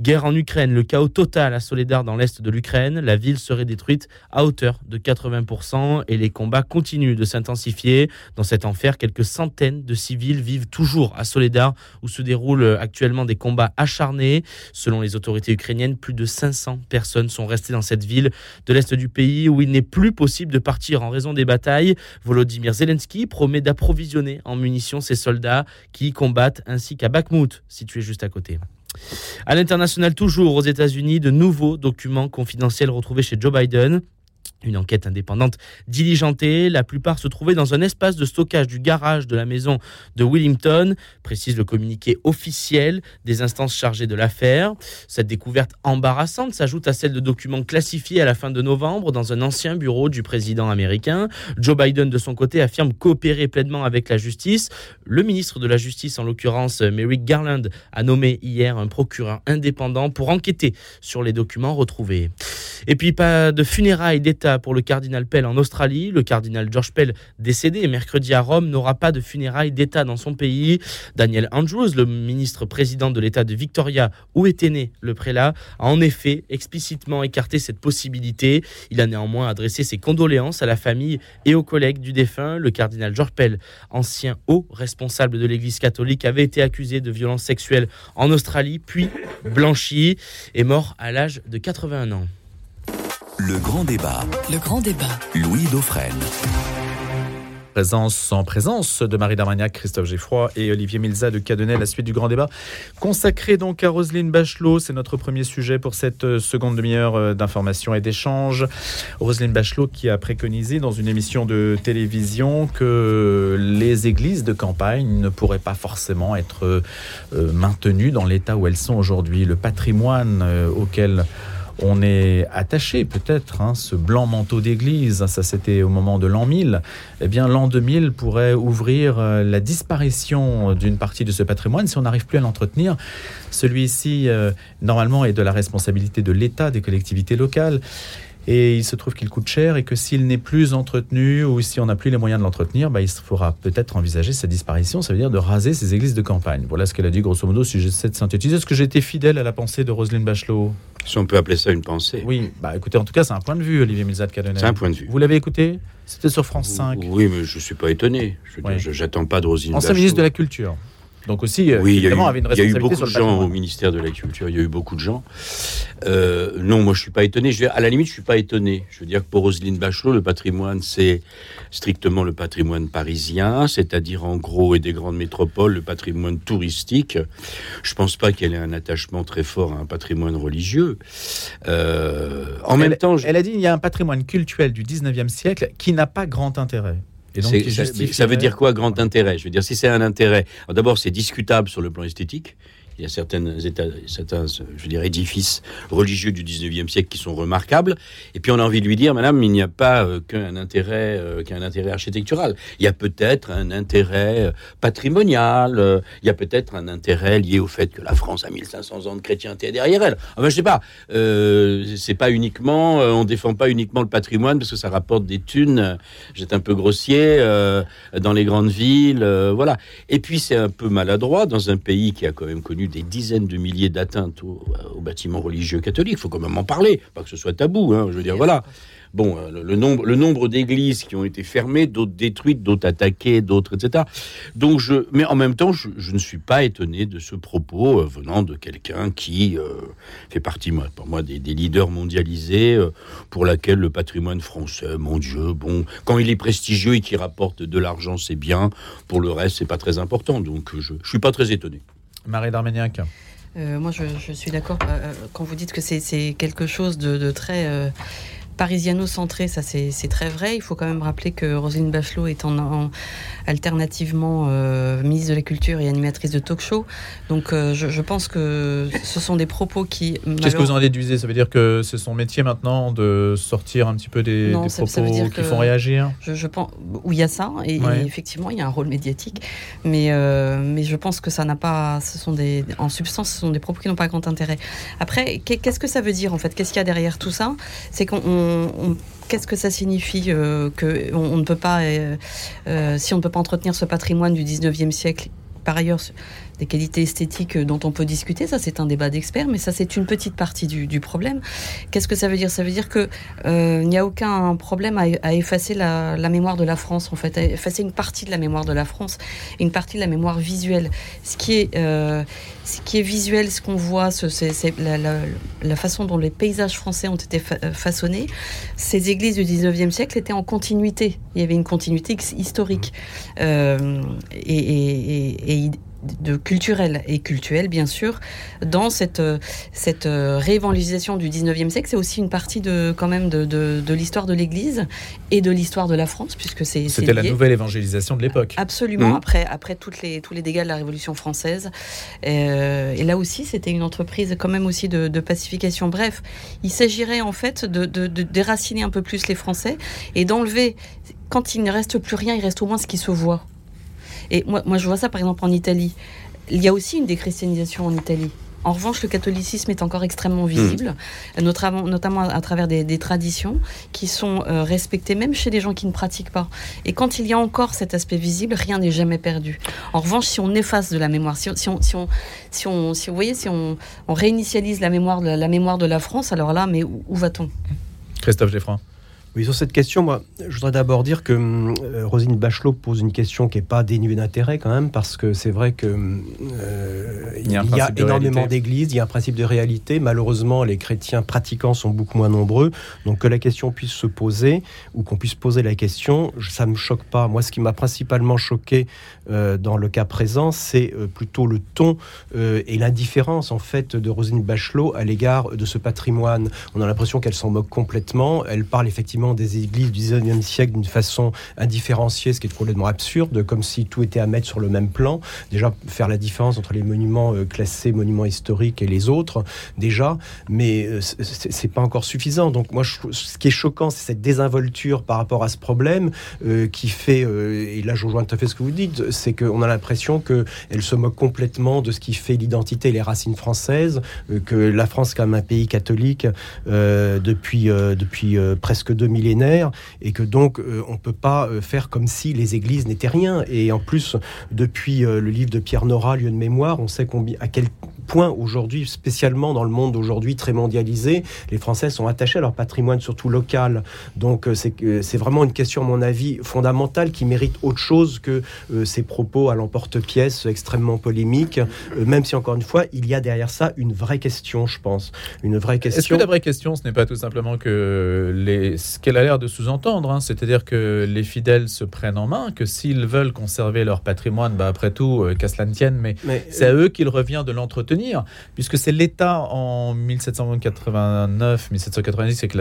Guerre en Ukraine, le chaos total à Soledar dans l'est de l'Ukraine. La ville serait détruite à hauteur de 80% et les combats continuent de s'intensifier. Dans cet enfer, quelques centaines de civils vivent toujours à Soledar où se déroulent actuellement des combats acharnés. Selon les autorités ukrainiennes, plus de 500 personnes sont restées dans cette ville de l'est du pays où il n'est plus possible de partir en raison des batailles. Volodymyr Zelensky promet d'approvisionner en munitions ses soldats qui y combattent ainsi qu'à Bakhmut, situé juste à côté. À l'international, toujours aux États-Unis, de nouveaux documents confidentiels retrouvés chez Joe Biden. Une enquête indépendante diligentée, la plupart se trouvaient dans un espace de stockage du garage de la maison de Willington, précise le communiqué officiel des instances chargées de l'affaire. Cette découverte embarrassante s'ajoute à celle de documents classifiés à la fin de novembre dans un ancien bureau du président américain. Joe Biden, de son côté, affirme coopérer pleinement avec la justice. Le ministre de la Justice, en l'occurrence Merrick Garland, a nommé hier un procureur indépendant pour enquêter sur les documents retrouvés. Et puis pas de funérailles d'État pour le cardinal Pell en Australie. Le cardinal George Pell, décédé mercredi à Rome, n'aura pas de funérailles d'État dans son pays. Daniel Andrews, le ministre président de l'État de Victoria, où était né le prélat, a en effet explicitement écarté cette possibilité. Il a néanmoins adressé ses condoléances à la famille et aux collègues du défunt. Le cardinal George Pell, ancien haut responsable de l'Église catholique, avait été accusé de violences sexuelles en Australie, puis blanchi, et mort à l'âge de 81 ans. Le grand débat. Le grand débat. Louis Dauphren. Présence sans présence de Marie Darmagnac, Christophe Geffroy et Olivier Milza de Cadenet, la suite du grand débat consacré donc à Roselyne Bachelot. C'est notre premier sujet pour cette euh, seconde demi-heure euh, d'information et d'échange. Roselyne Bachelot qui a préconisé dans une émission de télévision que les églises de campagne ne pourraient pas forcément être euh, maintenues dans l'état où elles sont aujourd'hui. Le patrimoine auquel on est attaché peut-être, hein, ce blanc manteau d'église, ça c'était au moment de l'an 1000, eh bien l'an 2000 pourrait ouvrir euh, la disparition d'une partie de ce patrimoine si on n'arrive plus à l'entretenir. Celui-ci, euh, normalement, est de la responsabilité de l'État, des collectivités locales. Et il se trouve qu'il coûte cher et que s'il n'est plus entretenu ou si on n'a plus les moyens de l'entretenir, bah, il faudra peut-être envisager sa disparition. Ça veut dire de raser ces églises de campagne. Voilà ce qu'elle a dit grosso modo si j'essaie de synthétiser. Est-ce que été fidèle à la pensée de Roselyne Bachelot? Si on peut appeler ça une pensée. Oui, bah écoutez, en tout cas, c'est un point de vue, Olivier Milzat Cadenet. C'est un point de vue. Vous l'avez écouté? C'était sur France 5. Oui, mais je ne suis pas étonné. Je Oui. J'attends pas de Rosine Ancien ministre de la Culture. Donc aussi, euh, Oui, il y, a eu, y a beaucoup de gens au ministère de la Culture. Il y a eu beaucoup de gens. Euh, non, moi, je suis pas étonné. Je, dire, à la limite, je suis pas étonné. Je veux dire que pour Roselyne Bachelot, le patrimoine, c'est strictement le patrimoine parisien, c'est-à-dire en gros et des grandes métropoles, le patrimoine touristique. Je pense pas qu'elle ait un attachement très fort à un patrimoine religieux. Euh, en elle, même temps, je- elle a dit il y a un patrimoine cultuel du 19e siècle qui n'a pas grand intérêt. Et donc, ça, ça veut dire quoi, grand intérêt? Je veux dire, si c'est un intérêt, d'abord, c'est discutable sur le plan esthétique. Il y a certaines états, certains, je dire, édifices religieux du 19e siècle qui sont remarquables. Et puis, on a envie de lui dire, madame, il n'y a pas euh, qu'un intérêt, euh, qu'un intérêt architectural. Il y a peut-être un intérêt euh, patrimonial. euh, il y a peut-être un intérêt lié au fait que la France a 1500 ans de chrétienté derrière elle. Enfin, je sais pas. C'est pas uniquement, on défend pas uniquement le patrimoine parce que ça rapporte des thunes. J'étais un peu grossier dans les grandes villes, voilà. Et puis c'est un peu maladroit dans un pays qui a quand même connu des dizaines de milliers d'atteintes aux, aux bâtiments religieux catholiques. Il faut quand même en parler, pas que ce soit tabou. Hein, je veux dire, voilà. Bon, euh, le, nombre, le nombre d'églises qui ont été fermées, d'autres détruites, d'autres attaquées, d'autres, etc. Donc, je, mais en même temps, je, ne suis pas étonné de ce propos euh, venant de quelqu'un qui euh, fait partie, moi, pour moi, des, leaders mondialisés, euh, pour laquelle le patrimoine français, mon Dieu, bon, quand il est prestigieux et qu'il rapporte de l'argent, c'est bien. Pour le reste, c'est pas très important. Donc, euh, je, je suis pas très étonné. Marie d'Arméniac. Euh, moi, je, suis d'accord euh, quand vous dites que c'est- quelque chose de, très euh, parisiano-centré, ça c'est très vrai. Il faut quand même rappeler que Roselyne Bachelot est en, en- alternativement euh, ministre de la Culture et animatrice de talk-show. Donc euh, je, je pense que ce sont des propos qui... Qu'est-ce que vous en déduisez? Ça veut dire que c'est son métier maintenant de sortir un petit peu des, Non, des ça- propos ça veut dire qui font réagir? Je, je pense où il y a ça et, effectivement il y a un rôle médiatique, mais euh, mais je pense que ça n'a pas, ce sont des en substance ce sont des propos qui n'ont pas grand intérêt. Après qu'est- qu'est-ce que ça veut dire en fait? Qu'est-ce qu'il y a derrière tout ça? C'est qu'on Qu'est-ce que ça signifie euh, que on, ne peut pas, euh, euh, si on ne peut pas entretenir ce patrimoine du 19e siècle, par ailleurs, des qualités esthétiques dont on peut discuter, ça c'est un débat d'experts, mais ça c'est une petite partie du, problème. Qu'est-ce que ça veut dire? Ça veut dire que euh, il n'y a aucun problème à, effacer la, mémoire de la France, en fait, à effacer une partie de la mémoire de la France, une partie de la mémoire visuelle. Ce qui est, euh, ce qui est visuel, ce qu'on voit, ce- c'est la, façon dont les paysages français ont été euh, façonnés. Ces églises du 19e siècle étaient en continuité. Il y avait une continuité historique et- et- et de culturel et cultuel bien sûr dans cette euh, cette euh, réévangélisation du 19e siècle c'est aussi une partie de quand même de, de, de l'histoire de l'Église et de l'histoire de la France puisque c'est C'était la nouvelle évangélisation de l'époque. Absolument, Mhm. après, après toutes les, tous les dégâts de la Révolution française. Euh, et là aussi, c'était une entreprise quand même aussi de, de pacification. Bref, il s'agirait en fait de, de, de déraciner un peu plus les Français et d'enlever, quand il ne reste plus rien, il reste au moins ce qui se voit. Et moi, moi, je vois ça par exemple en Italie. Il y a aussi une déchristianisation en Italie. En revanche, le catholicisme est encore extrêmement visible, notamment, notamment à travers des, des traditions qui sont euh, respectées même chez des gens qui ne pratiquent pas. Et quand il y a encore cet aspect visible, rien n'est jamais perdu. En revanche, si on efface de la mémoire, si on, si on, si on, si on, si vous voyez, si on, on réinitialise la mémoire, de la, la mémoire de la France, alors là, mais où, où va-t-on? Christophe Geffroy. Oui, sur cette question, moi, je voudrais d'abord dire que hum, euh, Rosine Bachelot pose une question qui n'est pas dénuée d'intérêt quand même, parce que c'est vrai que hum, euh, il y a, énormément d'églises, il y a un principe de réalité. Malheureusement, les chrétiens pratiquants sont beaucoup moins nombreux, donc que la question puisse se poser ou qu'on puisse poser la question, ça me choque pas. Moi, ce qui m'a principalement choqué euh, dans le cas présent, c'est euh, plutôt le ton et l'indifférence en fait de Rosine Bachelot à l'égard de ce patrimoine. On a l'impression qu'elle s'en moque complètement. Elle parle effectivement des églises du 19e siècle d'une façon indifférenciée, ce qui est complètement absurde, comme si tout était à mettre sur le même plan. Déjà, faire la différence entre les monuments euh, classés monuments historiques et les autres, déjà, mais euh, c'est pas encore suffisant. Donc, moi, ce qui est choquant, c'est cette désinvolture par rapport à ce problème euh, qui fait, et là, je rejoins tout à fait ce que vous dites, c'est qu'on a l'impression qu'elle se moque complètement de ce qui fait l'identité et les racines françaises, que la France, comme un pays catholique, depuis, depuis presque 2000 millénaire et que donc euh, on ne peut pas euh, faire comme si les églises n'étaient rien. Et en plus, depuis euh, le livre de Pierre Nora, Lieu de mémoire, on sait combien, à quel point aujourd'hui, spécialement dans le monde aujourd'hui très mondialisé, les Français sont attachés à leur patrimoine, surtout local. Donc euh, euh, c'est vraiment une question, à mon avis, fondamentale qui mérite autre chose que euh, ces propos à l'emporte-pièce extrêmement polémiques, même si encore une fois, il y a derrière ça une vraie question, je pense. Une vraie question. Est-ce que la vraie question, ce n'est pas tout simplement que les... ce qu'elle a l'air de sous-entendre, hein, c'est-à-dire que les fidèles se prennent en main, que s'ils veulent conserver leur patrimoine, bah, après tout, qu'à cela ne tienne, mais, mais c'est à eux qu'il revient de l'entretenir puisque c'est l'État en 1789, 1790, c'est que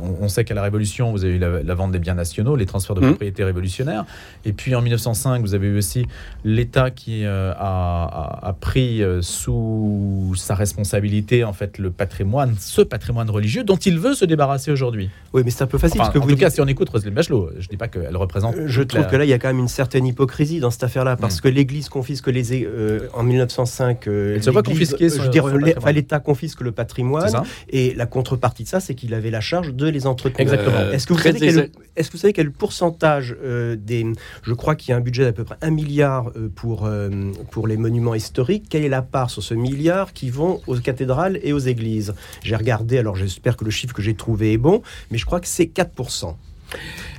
on, sait qu'à la Révolution, vous avez eu la, vente des biens nationaux, les transferts de mmh. propriété révolutionnaires, et puis en 1905, vous avez eu aussi l'État qui euh, a, pris euh, sous sa responsabilité en fait le patrimoine, ce patrimoine religieux dont il veut se débarrasser aujourd'hui. Oui, mais c'est un peu facile. parce que en tout cas, si on écoute Roselyne Bachelot, je ne dis pas qu'elle représente. Euh, je trouve que là, il y a quand même une certaine hypocrisie dans cette affaire-là, parce mmh. que l'Église confisque les en 1905 je l'État confisque le patrimoine et la contrepartie de ça, c'est qu'il avait la charge de les entretenir. Exactement. Est-ce que, vous savez quel, est que vous savez quel pourcentage euh, des. Je crois qu'il y a un budget d'à peu près un milliard euh, pour, euh, pour les monuments historiques. Quelle est la part sur ce milliard qui vont aux cathédrales et aux églises? J'ai regardé, alors j'espère que le chiffre que j'ai trouvé est bon, mais je crois que c'est 4%.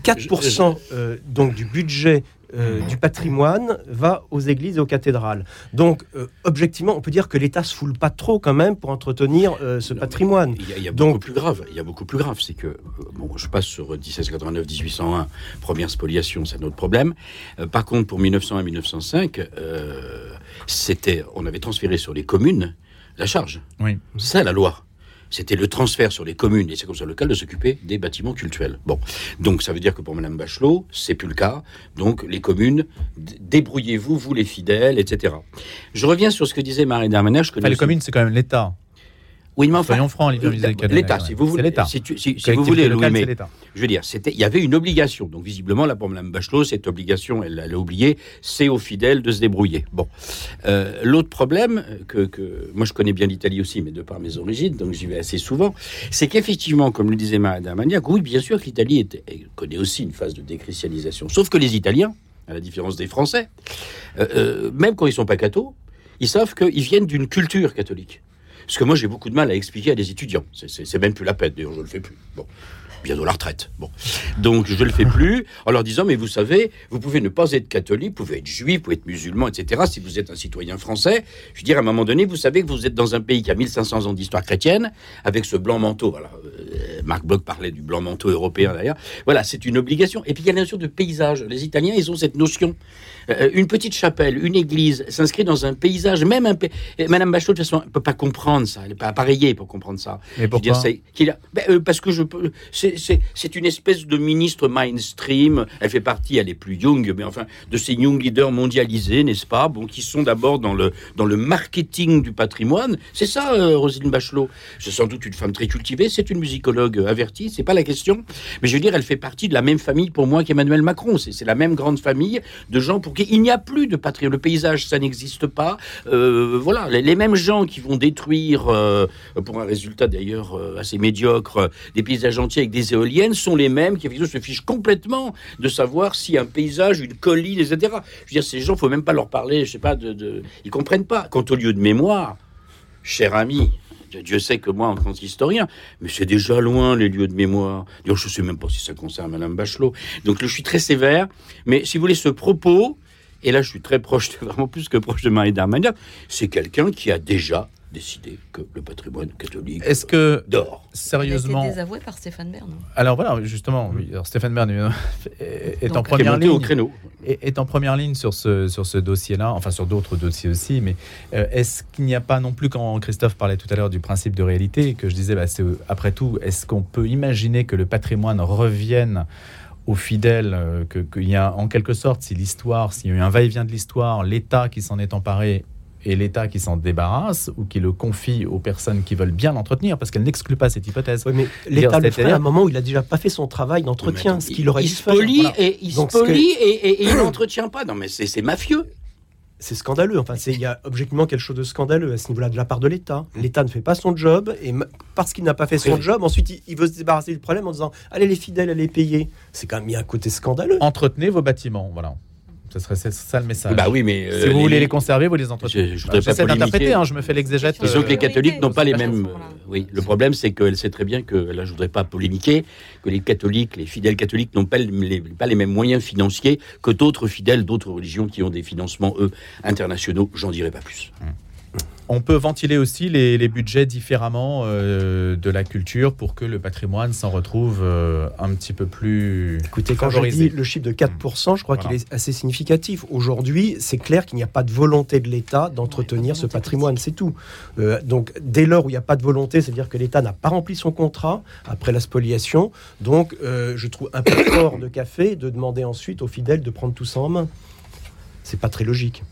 4% donc du budget euh, du patrimoine va aux églises et aux cathédrales. Donc, euh, objectivement, on peut dire que l'État se foule pas trop quand même pour entretenir euh, ce patrimoine. Il y, a, beaucoup plus grave. Il y a beaucoup plus grave, c'est que bon, je passe sur 1789-1801, première spoliation, c'est notre problème. par contre, pour 1901-1905, c'était, on avait transféré sur les communes la charge. Oui. C'est ça la loi c'était le transfert sur les communes et c'est comme ça local de s'occuper des bâtiments cultuels. Bon, donc ça veut dire que pour Madame Bachelot, c'est plus le cas. Donc les communes, débrouillez-vous, vous les fidèles, etc. Je reviens sur ce que disait Marie Darmanin. les communes, c'est quand même l'État. Oui, mais enfin, soyons francs, l'État, si vous voulez, l'État. Si, si, si vous voulez, Louis, mais, je veux dire, c'était, il y avait une obligation. Donc visiblement, là pour Mme Bachelot, cette obligation, elle l'a oubliée, c'est aux fidèles de se débrouiller. Bon, euh, l'autre problème que, que, moi je connais bien l'Italie aussi, mais de par mes origines, donc j'y vais assez souvent, c'est qu'effectivement, comme le disait Madame Maniac, oui, bien sûr que l'Italie connaît aussi une phase de déchristianisation. Sauf que les Italiens, à la différence des Français, euh, euh, même quand ils sont pas cathos, ils savent qu'ils viennent d'une culture catholique. Parce que moi, j'ai beaucoup de mal à expliquer à des étudiants. C'est même plus la peine, d'ailleurs, je le fais plus. Bon bientôt la retraite. Bon. Donc je ne le fais plus en leur disant, mais vous savez, vous pouvez ne pas être catholique, vous pouvez être juif, vous pouvez être musulman, etc. Si vous êtes un citoyen français, je veux dire, à un moment donné, vous savez que vous êtes dans un pays qui a 1500 ans d'histoire chrétienne, avec ce blanc manteau. Voilà. Euh, Marc Bloch parlait du blanc manteau européen d'ailleurs. Voilà, c'est une obligation. Et puis il y a la notion de paysage. Les Italiens, ils ont cette notion. Euh, une petite chapelle, une église s'inscrit dans un paysage, même un Madame Bachelot, de toute façon, elle peut pas comprendre ça, elle n'est pas appareillée pour comprendre ça. Mais pourquoi dire, ben, euh, Parce que je peux. C'est une espèce de ministre mainstream. Elle fait partie, elle est plus young, mais enfin, de ces young leaders mondialisés, n'est-ce pas? Bon, qui sont d'abord dans le, dans le marketing du patrimoine. C'est ça, euh, Roselyne Bachelot? C'est sans doute une femme très cultivée, c'est une musicologue avertie, c'est pas la question. Mais je veux dire, elle fait partie de la même famille pour moi qu'Emmanuel Macron. C'est la même grande famille de gens pour il n'y a plus de patrimoine. Le paysage, ça n'existe pas. Euh, voilà, les, mêmes gens qui vont détruire, euh, pour un résultat d'ailleurs euh, assez médiocre, des paysages entiers avec des éoliennes, sont les mêmes qui se fichent complètement de savoir si un paysage, une colline, etc. Je veux dire, ces gens, faut même pas leur parler, je sais pas, ils comprennent pas. Quant au lieu de mémoire, cher ami, Dieu sait que moi, en tant qu'historien, mais c'est déjà loin les lieux de mémoire. je ne sais même pas si ça concerne Madame Bachelot. Donc, je suis très sévère. Mais si vous voulez, ce propos, et là je suis très proche, vraiment plus que proche de Marie Darmanin, c'est quelqu'un qui a déjà décidé que le patrimoine catholique Est-ce que dort. Sérieusement. Il a été désavoué par Stéphane Bern. Alors voilà, justement, oui. Alors, Stéphane Bern est, est en première ligne. au créneau. est, est en première ligne sur ce, sur ce dossier-là, enfin sur d'autres dossiers aussi, mais euh, est-ce qu'il n'y a pas non plus, quand Christophe parlait tout à l'heure du principe de réalité, que je disais, bah, c'est, euh, après tout, est-ce qu'on peut imaginer que le patrimoine revienne aux fidèles, euh, que- qu'il y a en quelque sorte, si l'histoire, s'il y a eu un va-et-vient de l'histoire, l'État qui s'en est emparé et l'État qui s'en débarrasse, ou qui le confie aux personnes qui veulent bien l'entretenir, parce qu'elle n'exclut pas cette hypothèse. Oui, mais l'État le c'est-à-dire- à un moment où il a déjà pas fait son travail d'entretien, ce qu'il aurait il dû se faire. polie et il se que- polie et, et- et il n'entretient pas. Non, mais c'est c'est mafieux. C'est scandaleux. Enfin, c'est- il y a objectivement quelque chose de scandaleux à ce niveau-là de la part de l'État. L'État ne fait pas son job et parce qu'il n'a pas fait son Oui. job, ensuite il, il veut se débarrasser du problème en disant allez les fidèles, allez payer. C'est quand même il y a un côté scandaleux. Entretenez vos bâtiments, voilà. Ce serait ça le message. Bah oui, mais Si euh, vous voulez les conserver, vous les entretenez. Je- je voudrais pas d'interpréter, hein, je me fais l'exégète. Disons que les euh, catholiques n'ont pas les mêmes. euh, oui, le problème, c'est qu'elle sait très bien que, là, je voudrais pas polémiquer, que les catholiques, les fidèles catholiques n'ont pas les, pas les mêmes moyens financiers que d'autres fidèles d'autres religions qui ont des financements, eux, internationaux. J'en dirai pas plus. On peut ventiler aussi les, les budgets différemment euh, de la culture pour que le patrimoine s'en retrouve euh, un petit peu plus Écoutez, quand je dis le chiffre de 4%, je crois Voilà. qu'il est assez significatif. Aujourd'hui, c'est clair qu'il n'y a pas de volonté de l'État d'entretenir ce patrimoine, c'est tout. Euh, donc, dès lors où il n'y a pas de volonté, c'est-à-dire que l'État n'a pas rempli son contrat après la spoliation. Donc, je trouve un peu fort de café de demander ensuite aux fidèles de prendre tout ça en main. C'est pas très logique.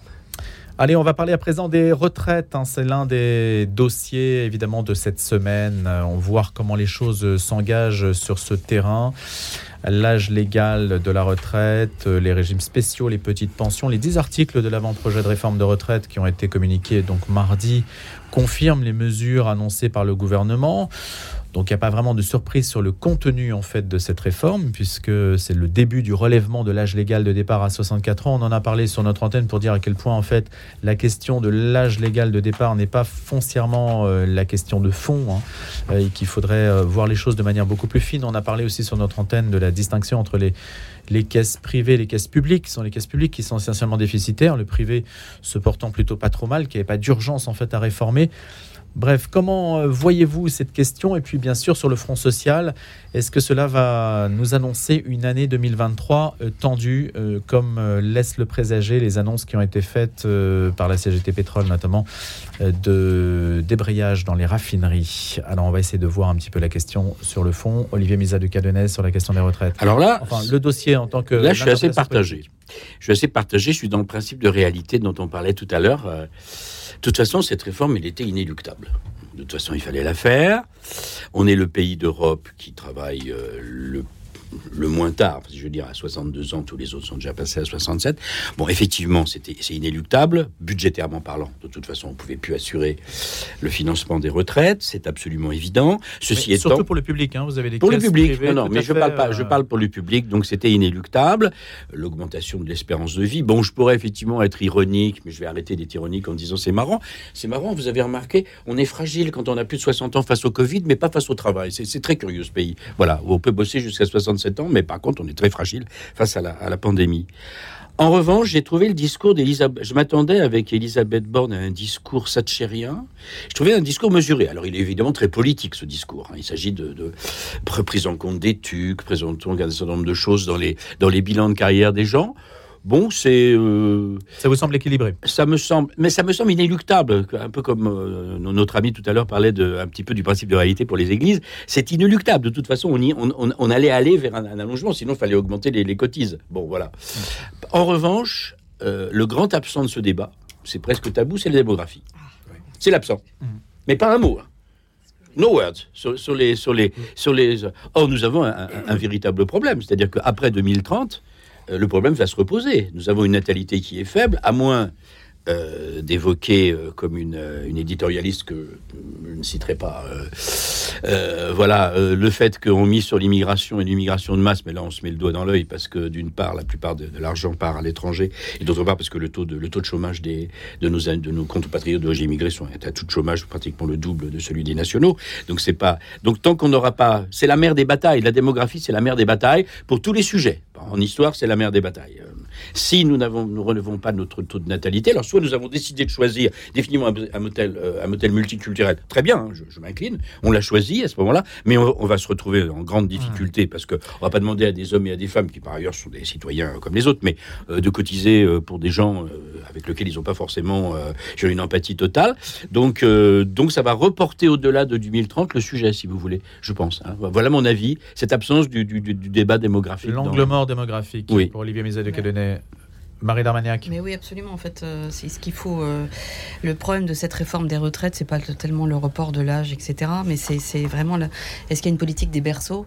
Allez, on va parler à présent des retraites. hein. C'est l'un des dossiers évidemment de cette semaine. Euh, On va voir comment les choses s'engagent sur ce terrain. L'âge légal de la retraite, euh, les régimes spéciaux, les petites pensions, les 10 articles de l'avant-projet de réforme de retraite qui ont été communiqués donc mardi confirment les mesures annoncées par le gouvernement. Donc il n'y a pas vraiment de surprise sur le contenu en fait de cette réforme puisque c'est le début du relèvement de l'âge légal de départ à 64 ans. On en a parlé sur notre antenne pour dire à quel point en fait la question de l'âge légal de départ n'est pas foncièrement euh, la question de fond hein, euh, et qu'il faudrait euh, voir les choses de manière beaucoup plus fine. On a parlé aussi sur notre antenne de la distinction entre les caisses privées et les caisses publiques, qui sont les caisses publiques qui sont essentiellement déficitaires, le privé se portant plutôt pas trop mal, qui n'avait pas d'urgence en fait à réformer. Bref, comment euh, voyez-vous cette question? Et puis bien sûr sur le front social, est-ce que cela va nous annoncer une année 2023 euh, tendue, euh, comme laissent le présager les annonces qui ont été faites euh, par la CGT Pétrole notamment euh, de débrayage dans les raffineries? Alors on va essayer de voir un petit peu la question sur le fond. Olivier Misa de Cadenet sur la question des retraites. Alors là, Enfin, le dossier en tant que. Là, je suis assez partagé. Je suis assez partagé. Je suis dans le principe de réalité dont on parlait tout à l'heure. De toute façon, cette réforme, elle était inéluctable. De toute façon, il fallait la faire. On est le pays d'Europe qui travaille euh, le le moins tard, je veux dire à 62 ans, tous les autres sont déjà passés à 67. Bon, effectivement, c'était c'est inéluctable, budgétairement parlant. De toute façon, on pouvait plus assurer le financement des retraites, c'est absolument évident. Ceci Mais étant, Surtout pour le public, hein, vous avez des pour le public, privées, non, mais je parle pas, je euh, parle pour le public, donc c'était inéluctable. L'augmentation de l'espérance de vie. Bon, je pourrais effectivement être ironique, mais je vais arrêter d'être ironique en disant c'est marrant. C'est marrant, vous avez remarqué, on est fragile quand on a plus de 60 ans face au Covid, mais pas face au travail. C'est très curieux ce pays. Voilà, où on peut bosser jusqu'à 67 ans, mais par contre, on est très fragile face à la, pandémie. En revanche, j'ai trouvé le discours d'Elisabeth. Je m'attendais avec Elisabeth Borne à un discours satchérien. Je trouvais un discours mesuré. Alors, il est évidemment très politique, ce discours. hein. Il s'agit de, de pr- prise en compte des TUC, prise en compte certain nombre de choses dans les, dans les bilans de carrière des gens. Bon, c'est. euh, Ça vous semble équilibré ça me semble, mais ça me semble inéluctable, un peu comme euh, notre ami tout à l'heure parlait de, un petit peu du principe de réalité pour les églises. C'est inéluctable. De toute façon, on, y- on, on- on allait aller vers un, un allongement, sinon il fallait augmenter les, les cotises. Bon, voilà. En revanche, euh, le grand absent de ce débat, c'est presque tabou, c'est la démographie. C'est l'absent. Mais pas un mot. hein. No words sur, sur les sur les sur les. Or, nous avons un, un- un véritable problème, c'est-à-dire qu'après 2030, euh, le problème va se reposer. Nous avons une natalité qui est faible, à moins euh, d'évoquer euh, comme une, euh, une éditorialiste que je ne citerai pas. voilà, le fait qu'on mise sur l'immigration et l'immigration de masse, mais là on se met le doigt dans l'œil parce que d'une part la plupart de, l'argent part à l'étranger et d'autre part parce que le taux de, le taux de chômage des, de nos de nos compatriotes d'origine immigrés sont à taux de chômage pratiquement le double de celui des nationaux. Donc c'est pas donc tant qu'on n'aura pas, c'est la mère des batailles. La démographie c'est la mère des batailles pour tous les sujets. En histoire c'est la mère des batailles. Si nous n'avons, nous relevons pas notre taux de natalité, alors soit nous avons décidé de choisir définitivement un, modèle, euh, un modèle multiculturel, très bien, hein, je, je m'incline, on l'a choisi à ce moment-là, mais on, on va se retrouver en grande difficulté parce que on va pas demander à des hommes et à des femmes qui par ailleurs sont des citoyens comme les autres, mais euh, de cotiser euh, pour des gens euh, avec lesquels ils n'ont pas forcément euh, une empathie totale. Donc, euh, donc ça va reporter au-delà de 2030 le sujet, si vous voulez, je pense. hein. Voilà mon avis. Cette absence du, du- débat démographique. dans- L'angle mort démographique Oui. pour Olivier Mézet de Cadonnet. Marie Darmaniac. Mais oui, absolument. En fait, euh, c'est ce qu'il faut. euh, le problème de cette réforme des retraites, c'est pas tellement le report de l'âge, etc. Mais c'est vraiment. Est-ce qu'il y a une politique des berceaux?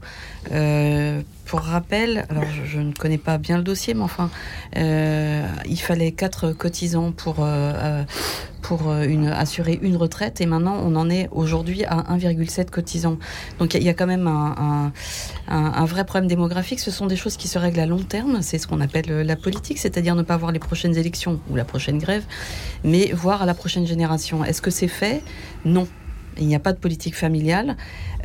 Euh, Pour rappel, alors je, ne connais pas bien le dossier, mais enfin, euh, il fallait quatre cotisants pour euh, euh, pour une, assurer une retraite, et maintenant on en est aujourd'hui à 1,7 cotisants. Donc il y, a- quand même un, un, un- vrai problème démographique. Ce sont des choses qui se règlent à long terme. C'est ce qu'on appelle la politique, c'est-à-dire ne pas voir les prochaines élections ou la prochaine grève, mais voir à la prochaine génération. Est-ce que c'est fait? Non. Il n'y a pas de politique familiale.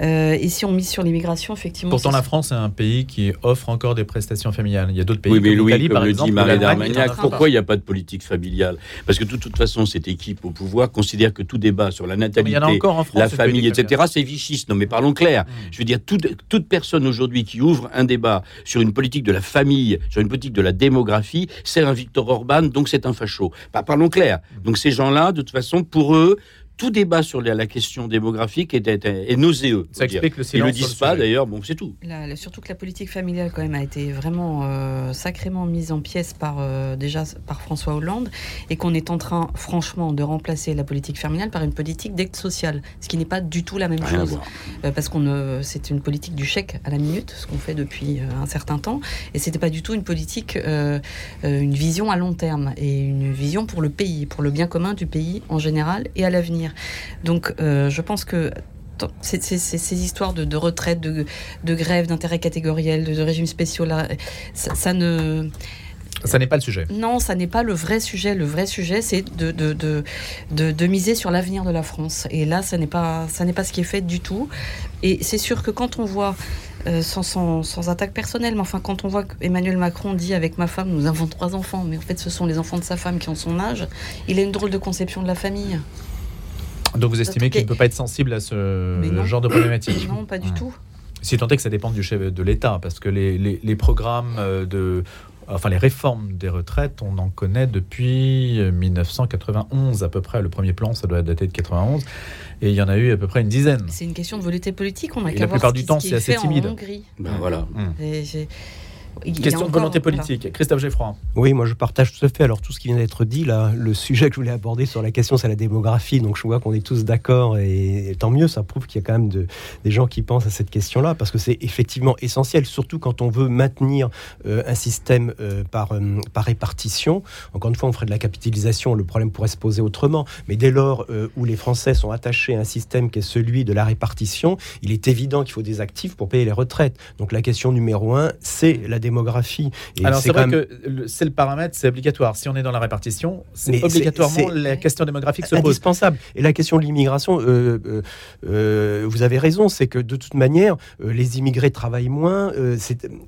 Euh, et si on mise sur l'immigration, effectivement. Pourtant, la France est un pays qui offre encore des prestations familiales. Il y a d'autres pays Oui, mais comme Louis, l'Italie, par le exemple. pourquoi il n'y a pas de politique familiale? Parce que de toute façon, cette équipe au pouvoir considère que tout débat sur la Mais il natalité, y en a encore en France. la famille, etc., c'est vichiste. Non, mais parlons clair. Mm. Je veux dire, toute, toute personne aujourd'hui qui ouvre un débat sur une politique de la famille, sur une politique de la démographie, c'est un Victor Orban, donc c'est un facho. Bah, parlons clair. Donc ces gens-là, de toute façon, pour eux, tout débat sur la, la question démographique est, est, est nauséeux. Ça dire. explique le Ils silence. le sur disent pas d'ailleurs, bon, c'est tout. La- la- surtout que la politique familiale quand même a été vraiment euh, sacrément mise en pièces par euh, déjà par François Hollande et qu'on est en train franchement de remplacer la politique familiale par une politique d'aide sociale, ce qui n'est pas du tout la même Rien chose. Euh, parce qu'on euh, c'est une politique du chèque à la minute, ce qu'on fait depuis euh, un certain temps et c'était pas du tout une politique euh, euh, une vision à long terme et une vision pour le pays, pour le bien commun du pays en général et à l'avenir. Donc euh, je pense que ces histoires de, de retraite, de, de grève, d'intérêt catégoriel, de, de régimes spéciaux, là, ça, ça ne. Ça n'est pas le sujet. Non, ça n'est pas le vrai sujet. Le vrai sujet, c'est de, de, de, de, de miser sur l'avenir de la France. Et là, ça n'est pas, ça pas ce qui est fait du tout. Et c'est sûr que quand on voit, euh, sans, sans, sans attaque personnelle, mais enfin, quand on voit qu'Emmanuel Macron dit avec ma femme, nous avons trois enfants, mais en fait, ce sont les enfants de sa femme qui ont son âge, il a une drôle de conception de la famille. Donc vous estimez qu'il ne peut pas être sensible à ce non. genre de problématique Non, pas du Ouais. tout. Si tant est que ça dépend du chef de l'État, parce que les, les- les programmes euh, de. Enfin, les réformes des retraites, on en connaît depuis euh, 1991 à peu près. Le premier plan, ça doit dater de 91. Et il y en a eu à peu près une dizaine. C'est une question de volonté politique. On a Et qu'à la voir plupart ce du qui- temps, c'est est assez timide. En Hongrie. Ben voilà. Et a Question de volonté voilà. politique. Christophe Geffroy. Oui, moi je partage tout à fait. Alors tout ce qui vient d'être dit, là, le sujet que je voulais aborder sur la question, c'est la démographie. Donc je vois qu'on est tous d'accord et, et tant mieux, ça prouve qu'il y a quand même de- des gens qui pensent à cette question-là parce que c'est effectivement essentiel, surtout quand on veut maintenir euh, un système euh, par, euh, par répartition. Encore une fois, on ferait de la capitalisation, le problème pourrait se poser autrement. Mais dès lors euh, où les Français sont attachés à un système qui est celui de la répartition, il est évident qu'il faut des actifs pour payer les retraites. Donc la question numéro un, c'est la démographie. Et Alors c'est vrai même- que c'est le paramètre, c'est obligatoire. Si on est dans la répartition, c'est Mais obligatoirement la question démographique se pose. indispensable. Et la question de l'immigration, euh, euh, euh, vous avez raison, c'est que de toute manière, euh, les immigrés travaillent moins. euh,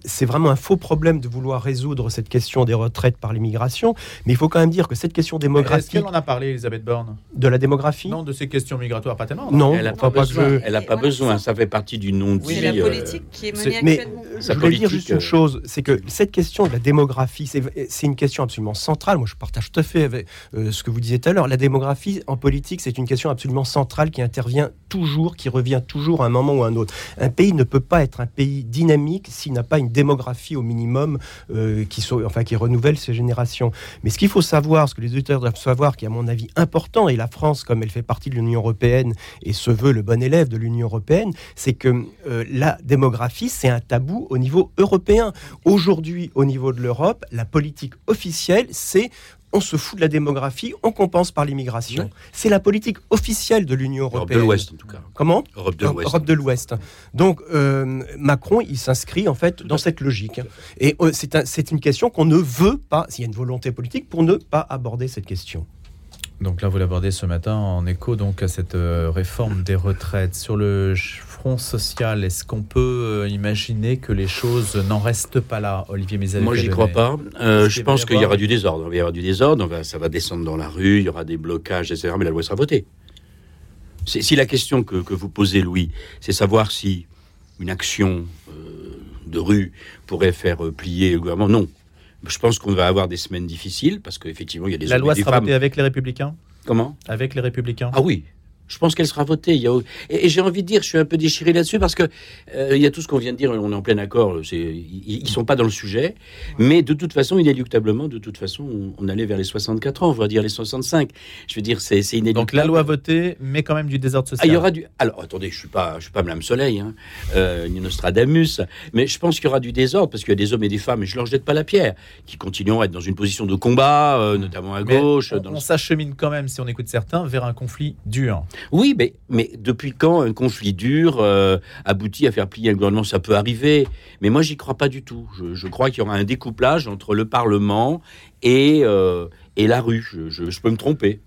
c'est vraiment un faux problème de vouloir résoudre cette question des retraites par l'immigration. Mais il faut quand même dire que cette question Est-ce démographique, qu'elle en a parlé, Elisabeth Borne? De la démographie, Non, de ces questions migratoires, pas tellement. non, Elle n'a pas, besoin. Elle a pas Voilà, besoin. ça. Ça fait partie du non C'est la politique qui est menée Mais actuellement. euh, je voulais dire juste une chose, c'est que cette question de la démographie, c'est une question absolument centrale. Moi, je partage tout à fait avec euh, ce que vous disiez tout à l'heure. La démographie en politique, c'est une question absolument centrale qui intervient toujours, qui revient toujours à un moment ou à un autre. Un pays ne peut pas être un pays dynamique s'il n'a pas une démographie au minimum euh, qui, enfin, qui renouvelle ses générations. Mais ce qu'il faut savoir, ce que les auditeurs doivent savoir, qui est à mon avis important, et la France, comme elle fait partie de l'Union européenne et se veut le bon élève de l'Union européenne, c'est que euh, la démographie, c'est un tabou au niveau européen. Aujourd'hui, au niveau de l'Europe, la politique officielle, c'est on se fout de la démographie, on compense par l'immigration. Ouais. C'est la politique officielle de l'Union Europe de européenne. l'Ouest, en tout cas. Comment Europe de l'Ouest. Europe de l'Ouest. Donc euh, Macron, il s'inscrit en fait dans cette logique. Et euh, c'est un- c'est une question qu'on ne veut pas, s'il y a une volonté politique, pour ne pas aborder cette question. Donc là, vous l'abordez ce matin en écho donc à cette euh, réforme des retraites. Sur le front social. Est-ce qu'on peut euh, imaginer que les choses n'en restent pas là, Olivier Mézal Moi, j'y crois pas. Euh, je pense qu'il y aura du désordre. Il y aura du désordre, va, ça va descendre dans la rue, il y aura des blocages, etc. Mais la loi sera votée. Si la question que, que vous posez, Louis, c'est savoir si une action euh, de rue pourrait faire euh, plier le gouvernement, non. Je pense qu'on va avoir des semaines difficiles parce qu'effectivement, il y a des La loi sera votée avec les Républicains? Comment? Avec les Républicains? Ah oui, je pense qu'elle sera votée. Il y a... Et, j'ai envie de dire, je suis un peu déchiré là-dessus parce que euh, il y a tout ce qu'on vient de dire, on est en plein accord. Ils, ne sont pas dans le sujet, mais de toute façon, inéluctablement, de toute façon, on, allait vers les 64 ans, on va dire les 65. Je veux dire, c'est inéluctable. Donc la loi votée, mais quand même du désordre social. Ah, il y aura du. Alors attendez, je suis pas, je suis pas Madame Soleil, hein, euh, ni Nostradamus, mais je pense qu'il y aura du désordre parce qu'il y a des hommes et des femmes, et je leur jette pas la pierre, qui continueront à être dans une position de combat, euh, notamment à gauche. on, on s'achemine quand même, si on écoute certains, vers un conflit dur. Oui, mais, depuis quand un conflit dur euh, aboutit à faire plier un gouvernement? Ça peut arriver, mais moi j'y crois pas du tout. Je, crois qu'il y aura un découplage entre le Parlement et, euh, et la rue. je peux me tromper.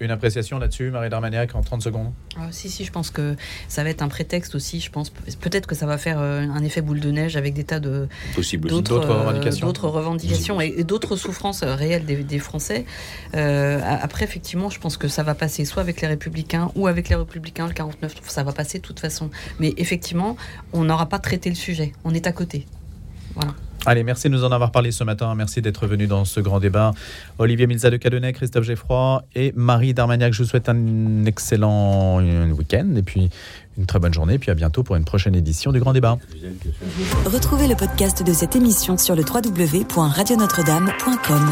Une appréciation là-dessus, Marie Darmaniac, en 30 secondes? Ah, Si, si, je pense que ça va être un prétexte aussi. Je pense peut-être que ça va faire euh, un effet boule de neige avec des tas de d'autres revendications, d'autres revendications et, d'autres souffrances euh, réelles des, Français. Euh, après, effectivement, je pense que ça va passer soit avec les Républicains ou avec les Républicains. Le 49, ça va passer de toute façon. Mais effectivement, on n'aura pas traité le sujet. On est à côté. Voilà. Allez, merci de nous en avoir parlé ce matin. Merci d'être venu dans ce grand débat. Olivier Milza de Cadenet, Christophe Geffroy et Marie Darmagnac. Je vous souhaite un excellent week-end et puis une très bonne journée. Et puis à bientôt pour une prochaine édition du grand débat. Retrouvez le podcast de cette émission sur le www.radionotre-dame.com.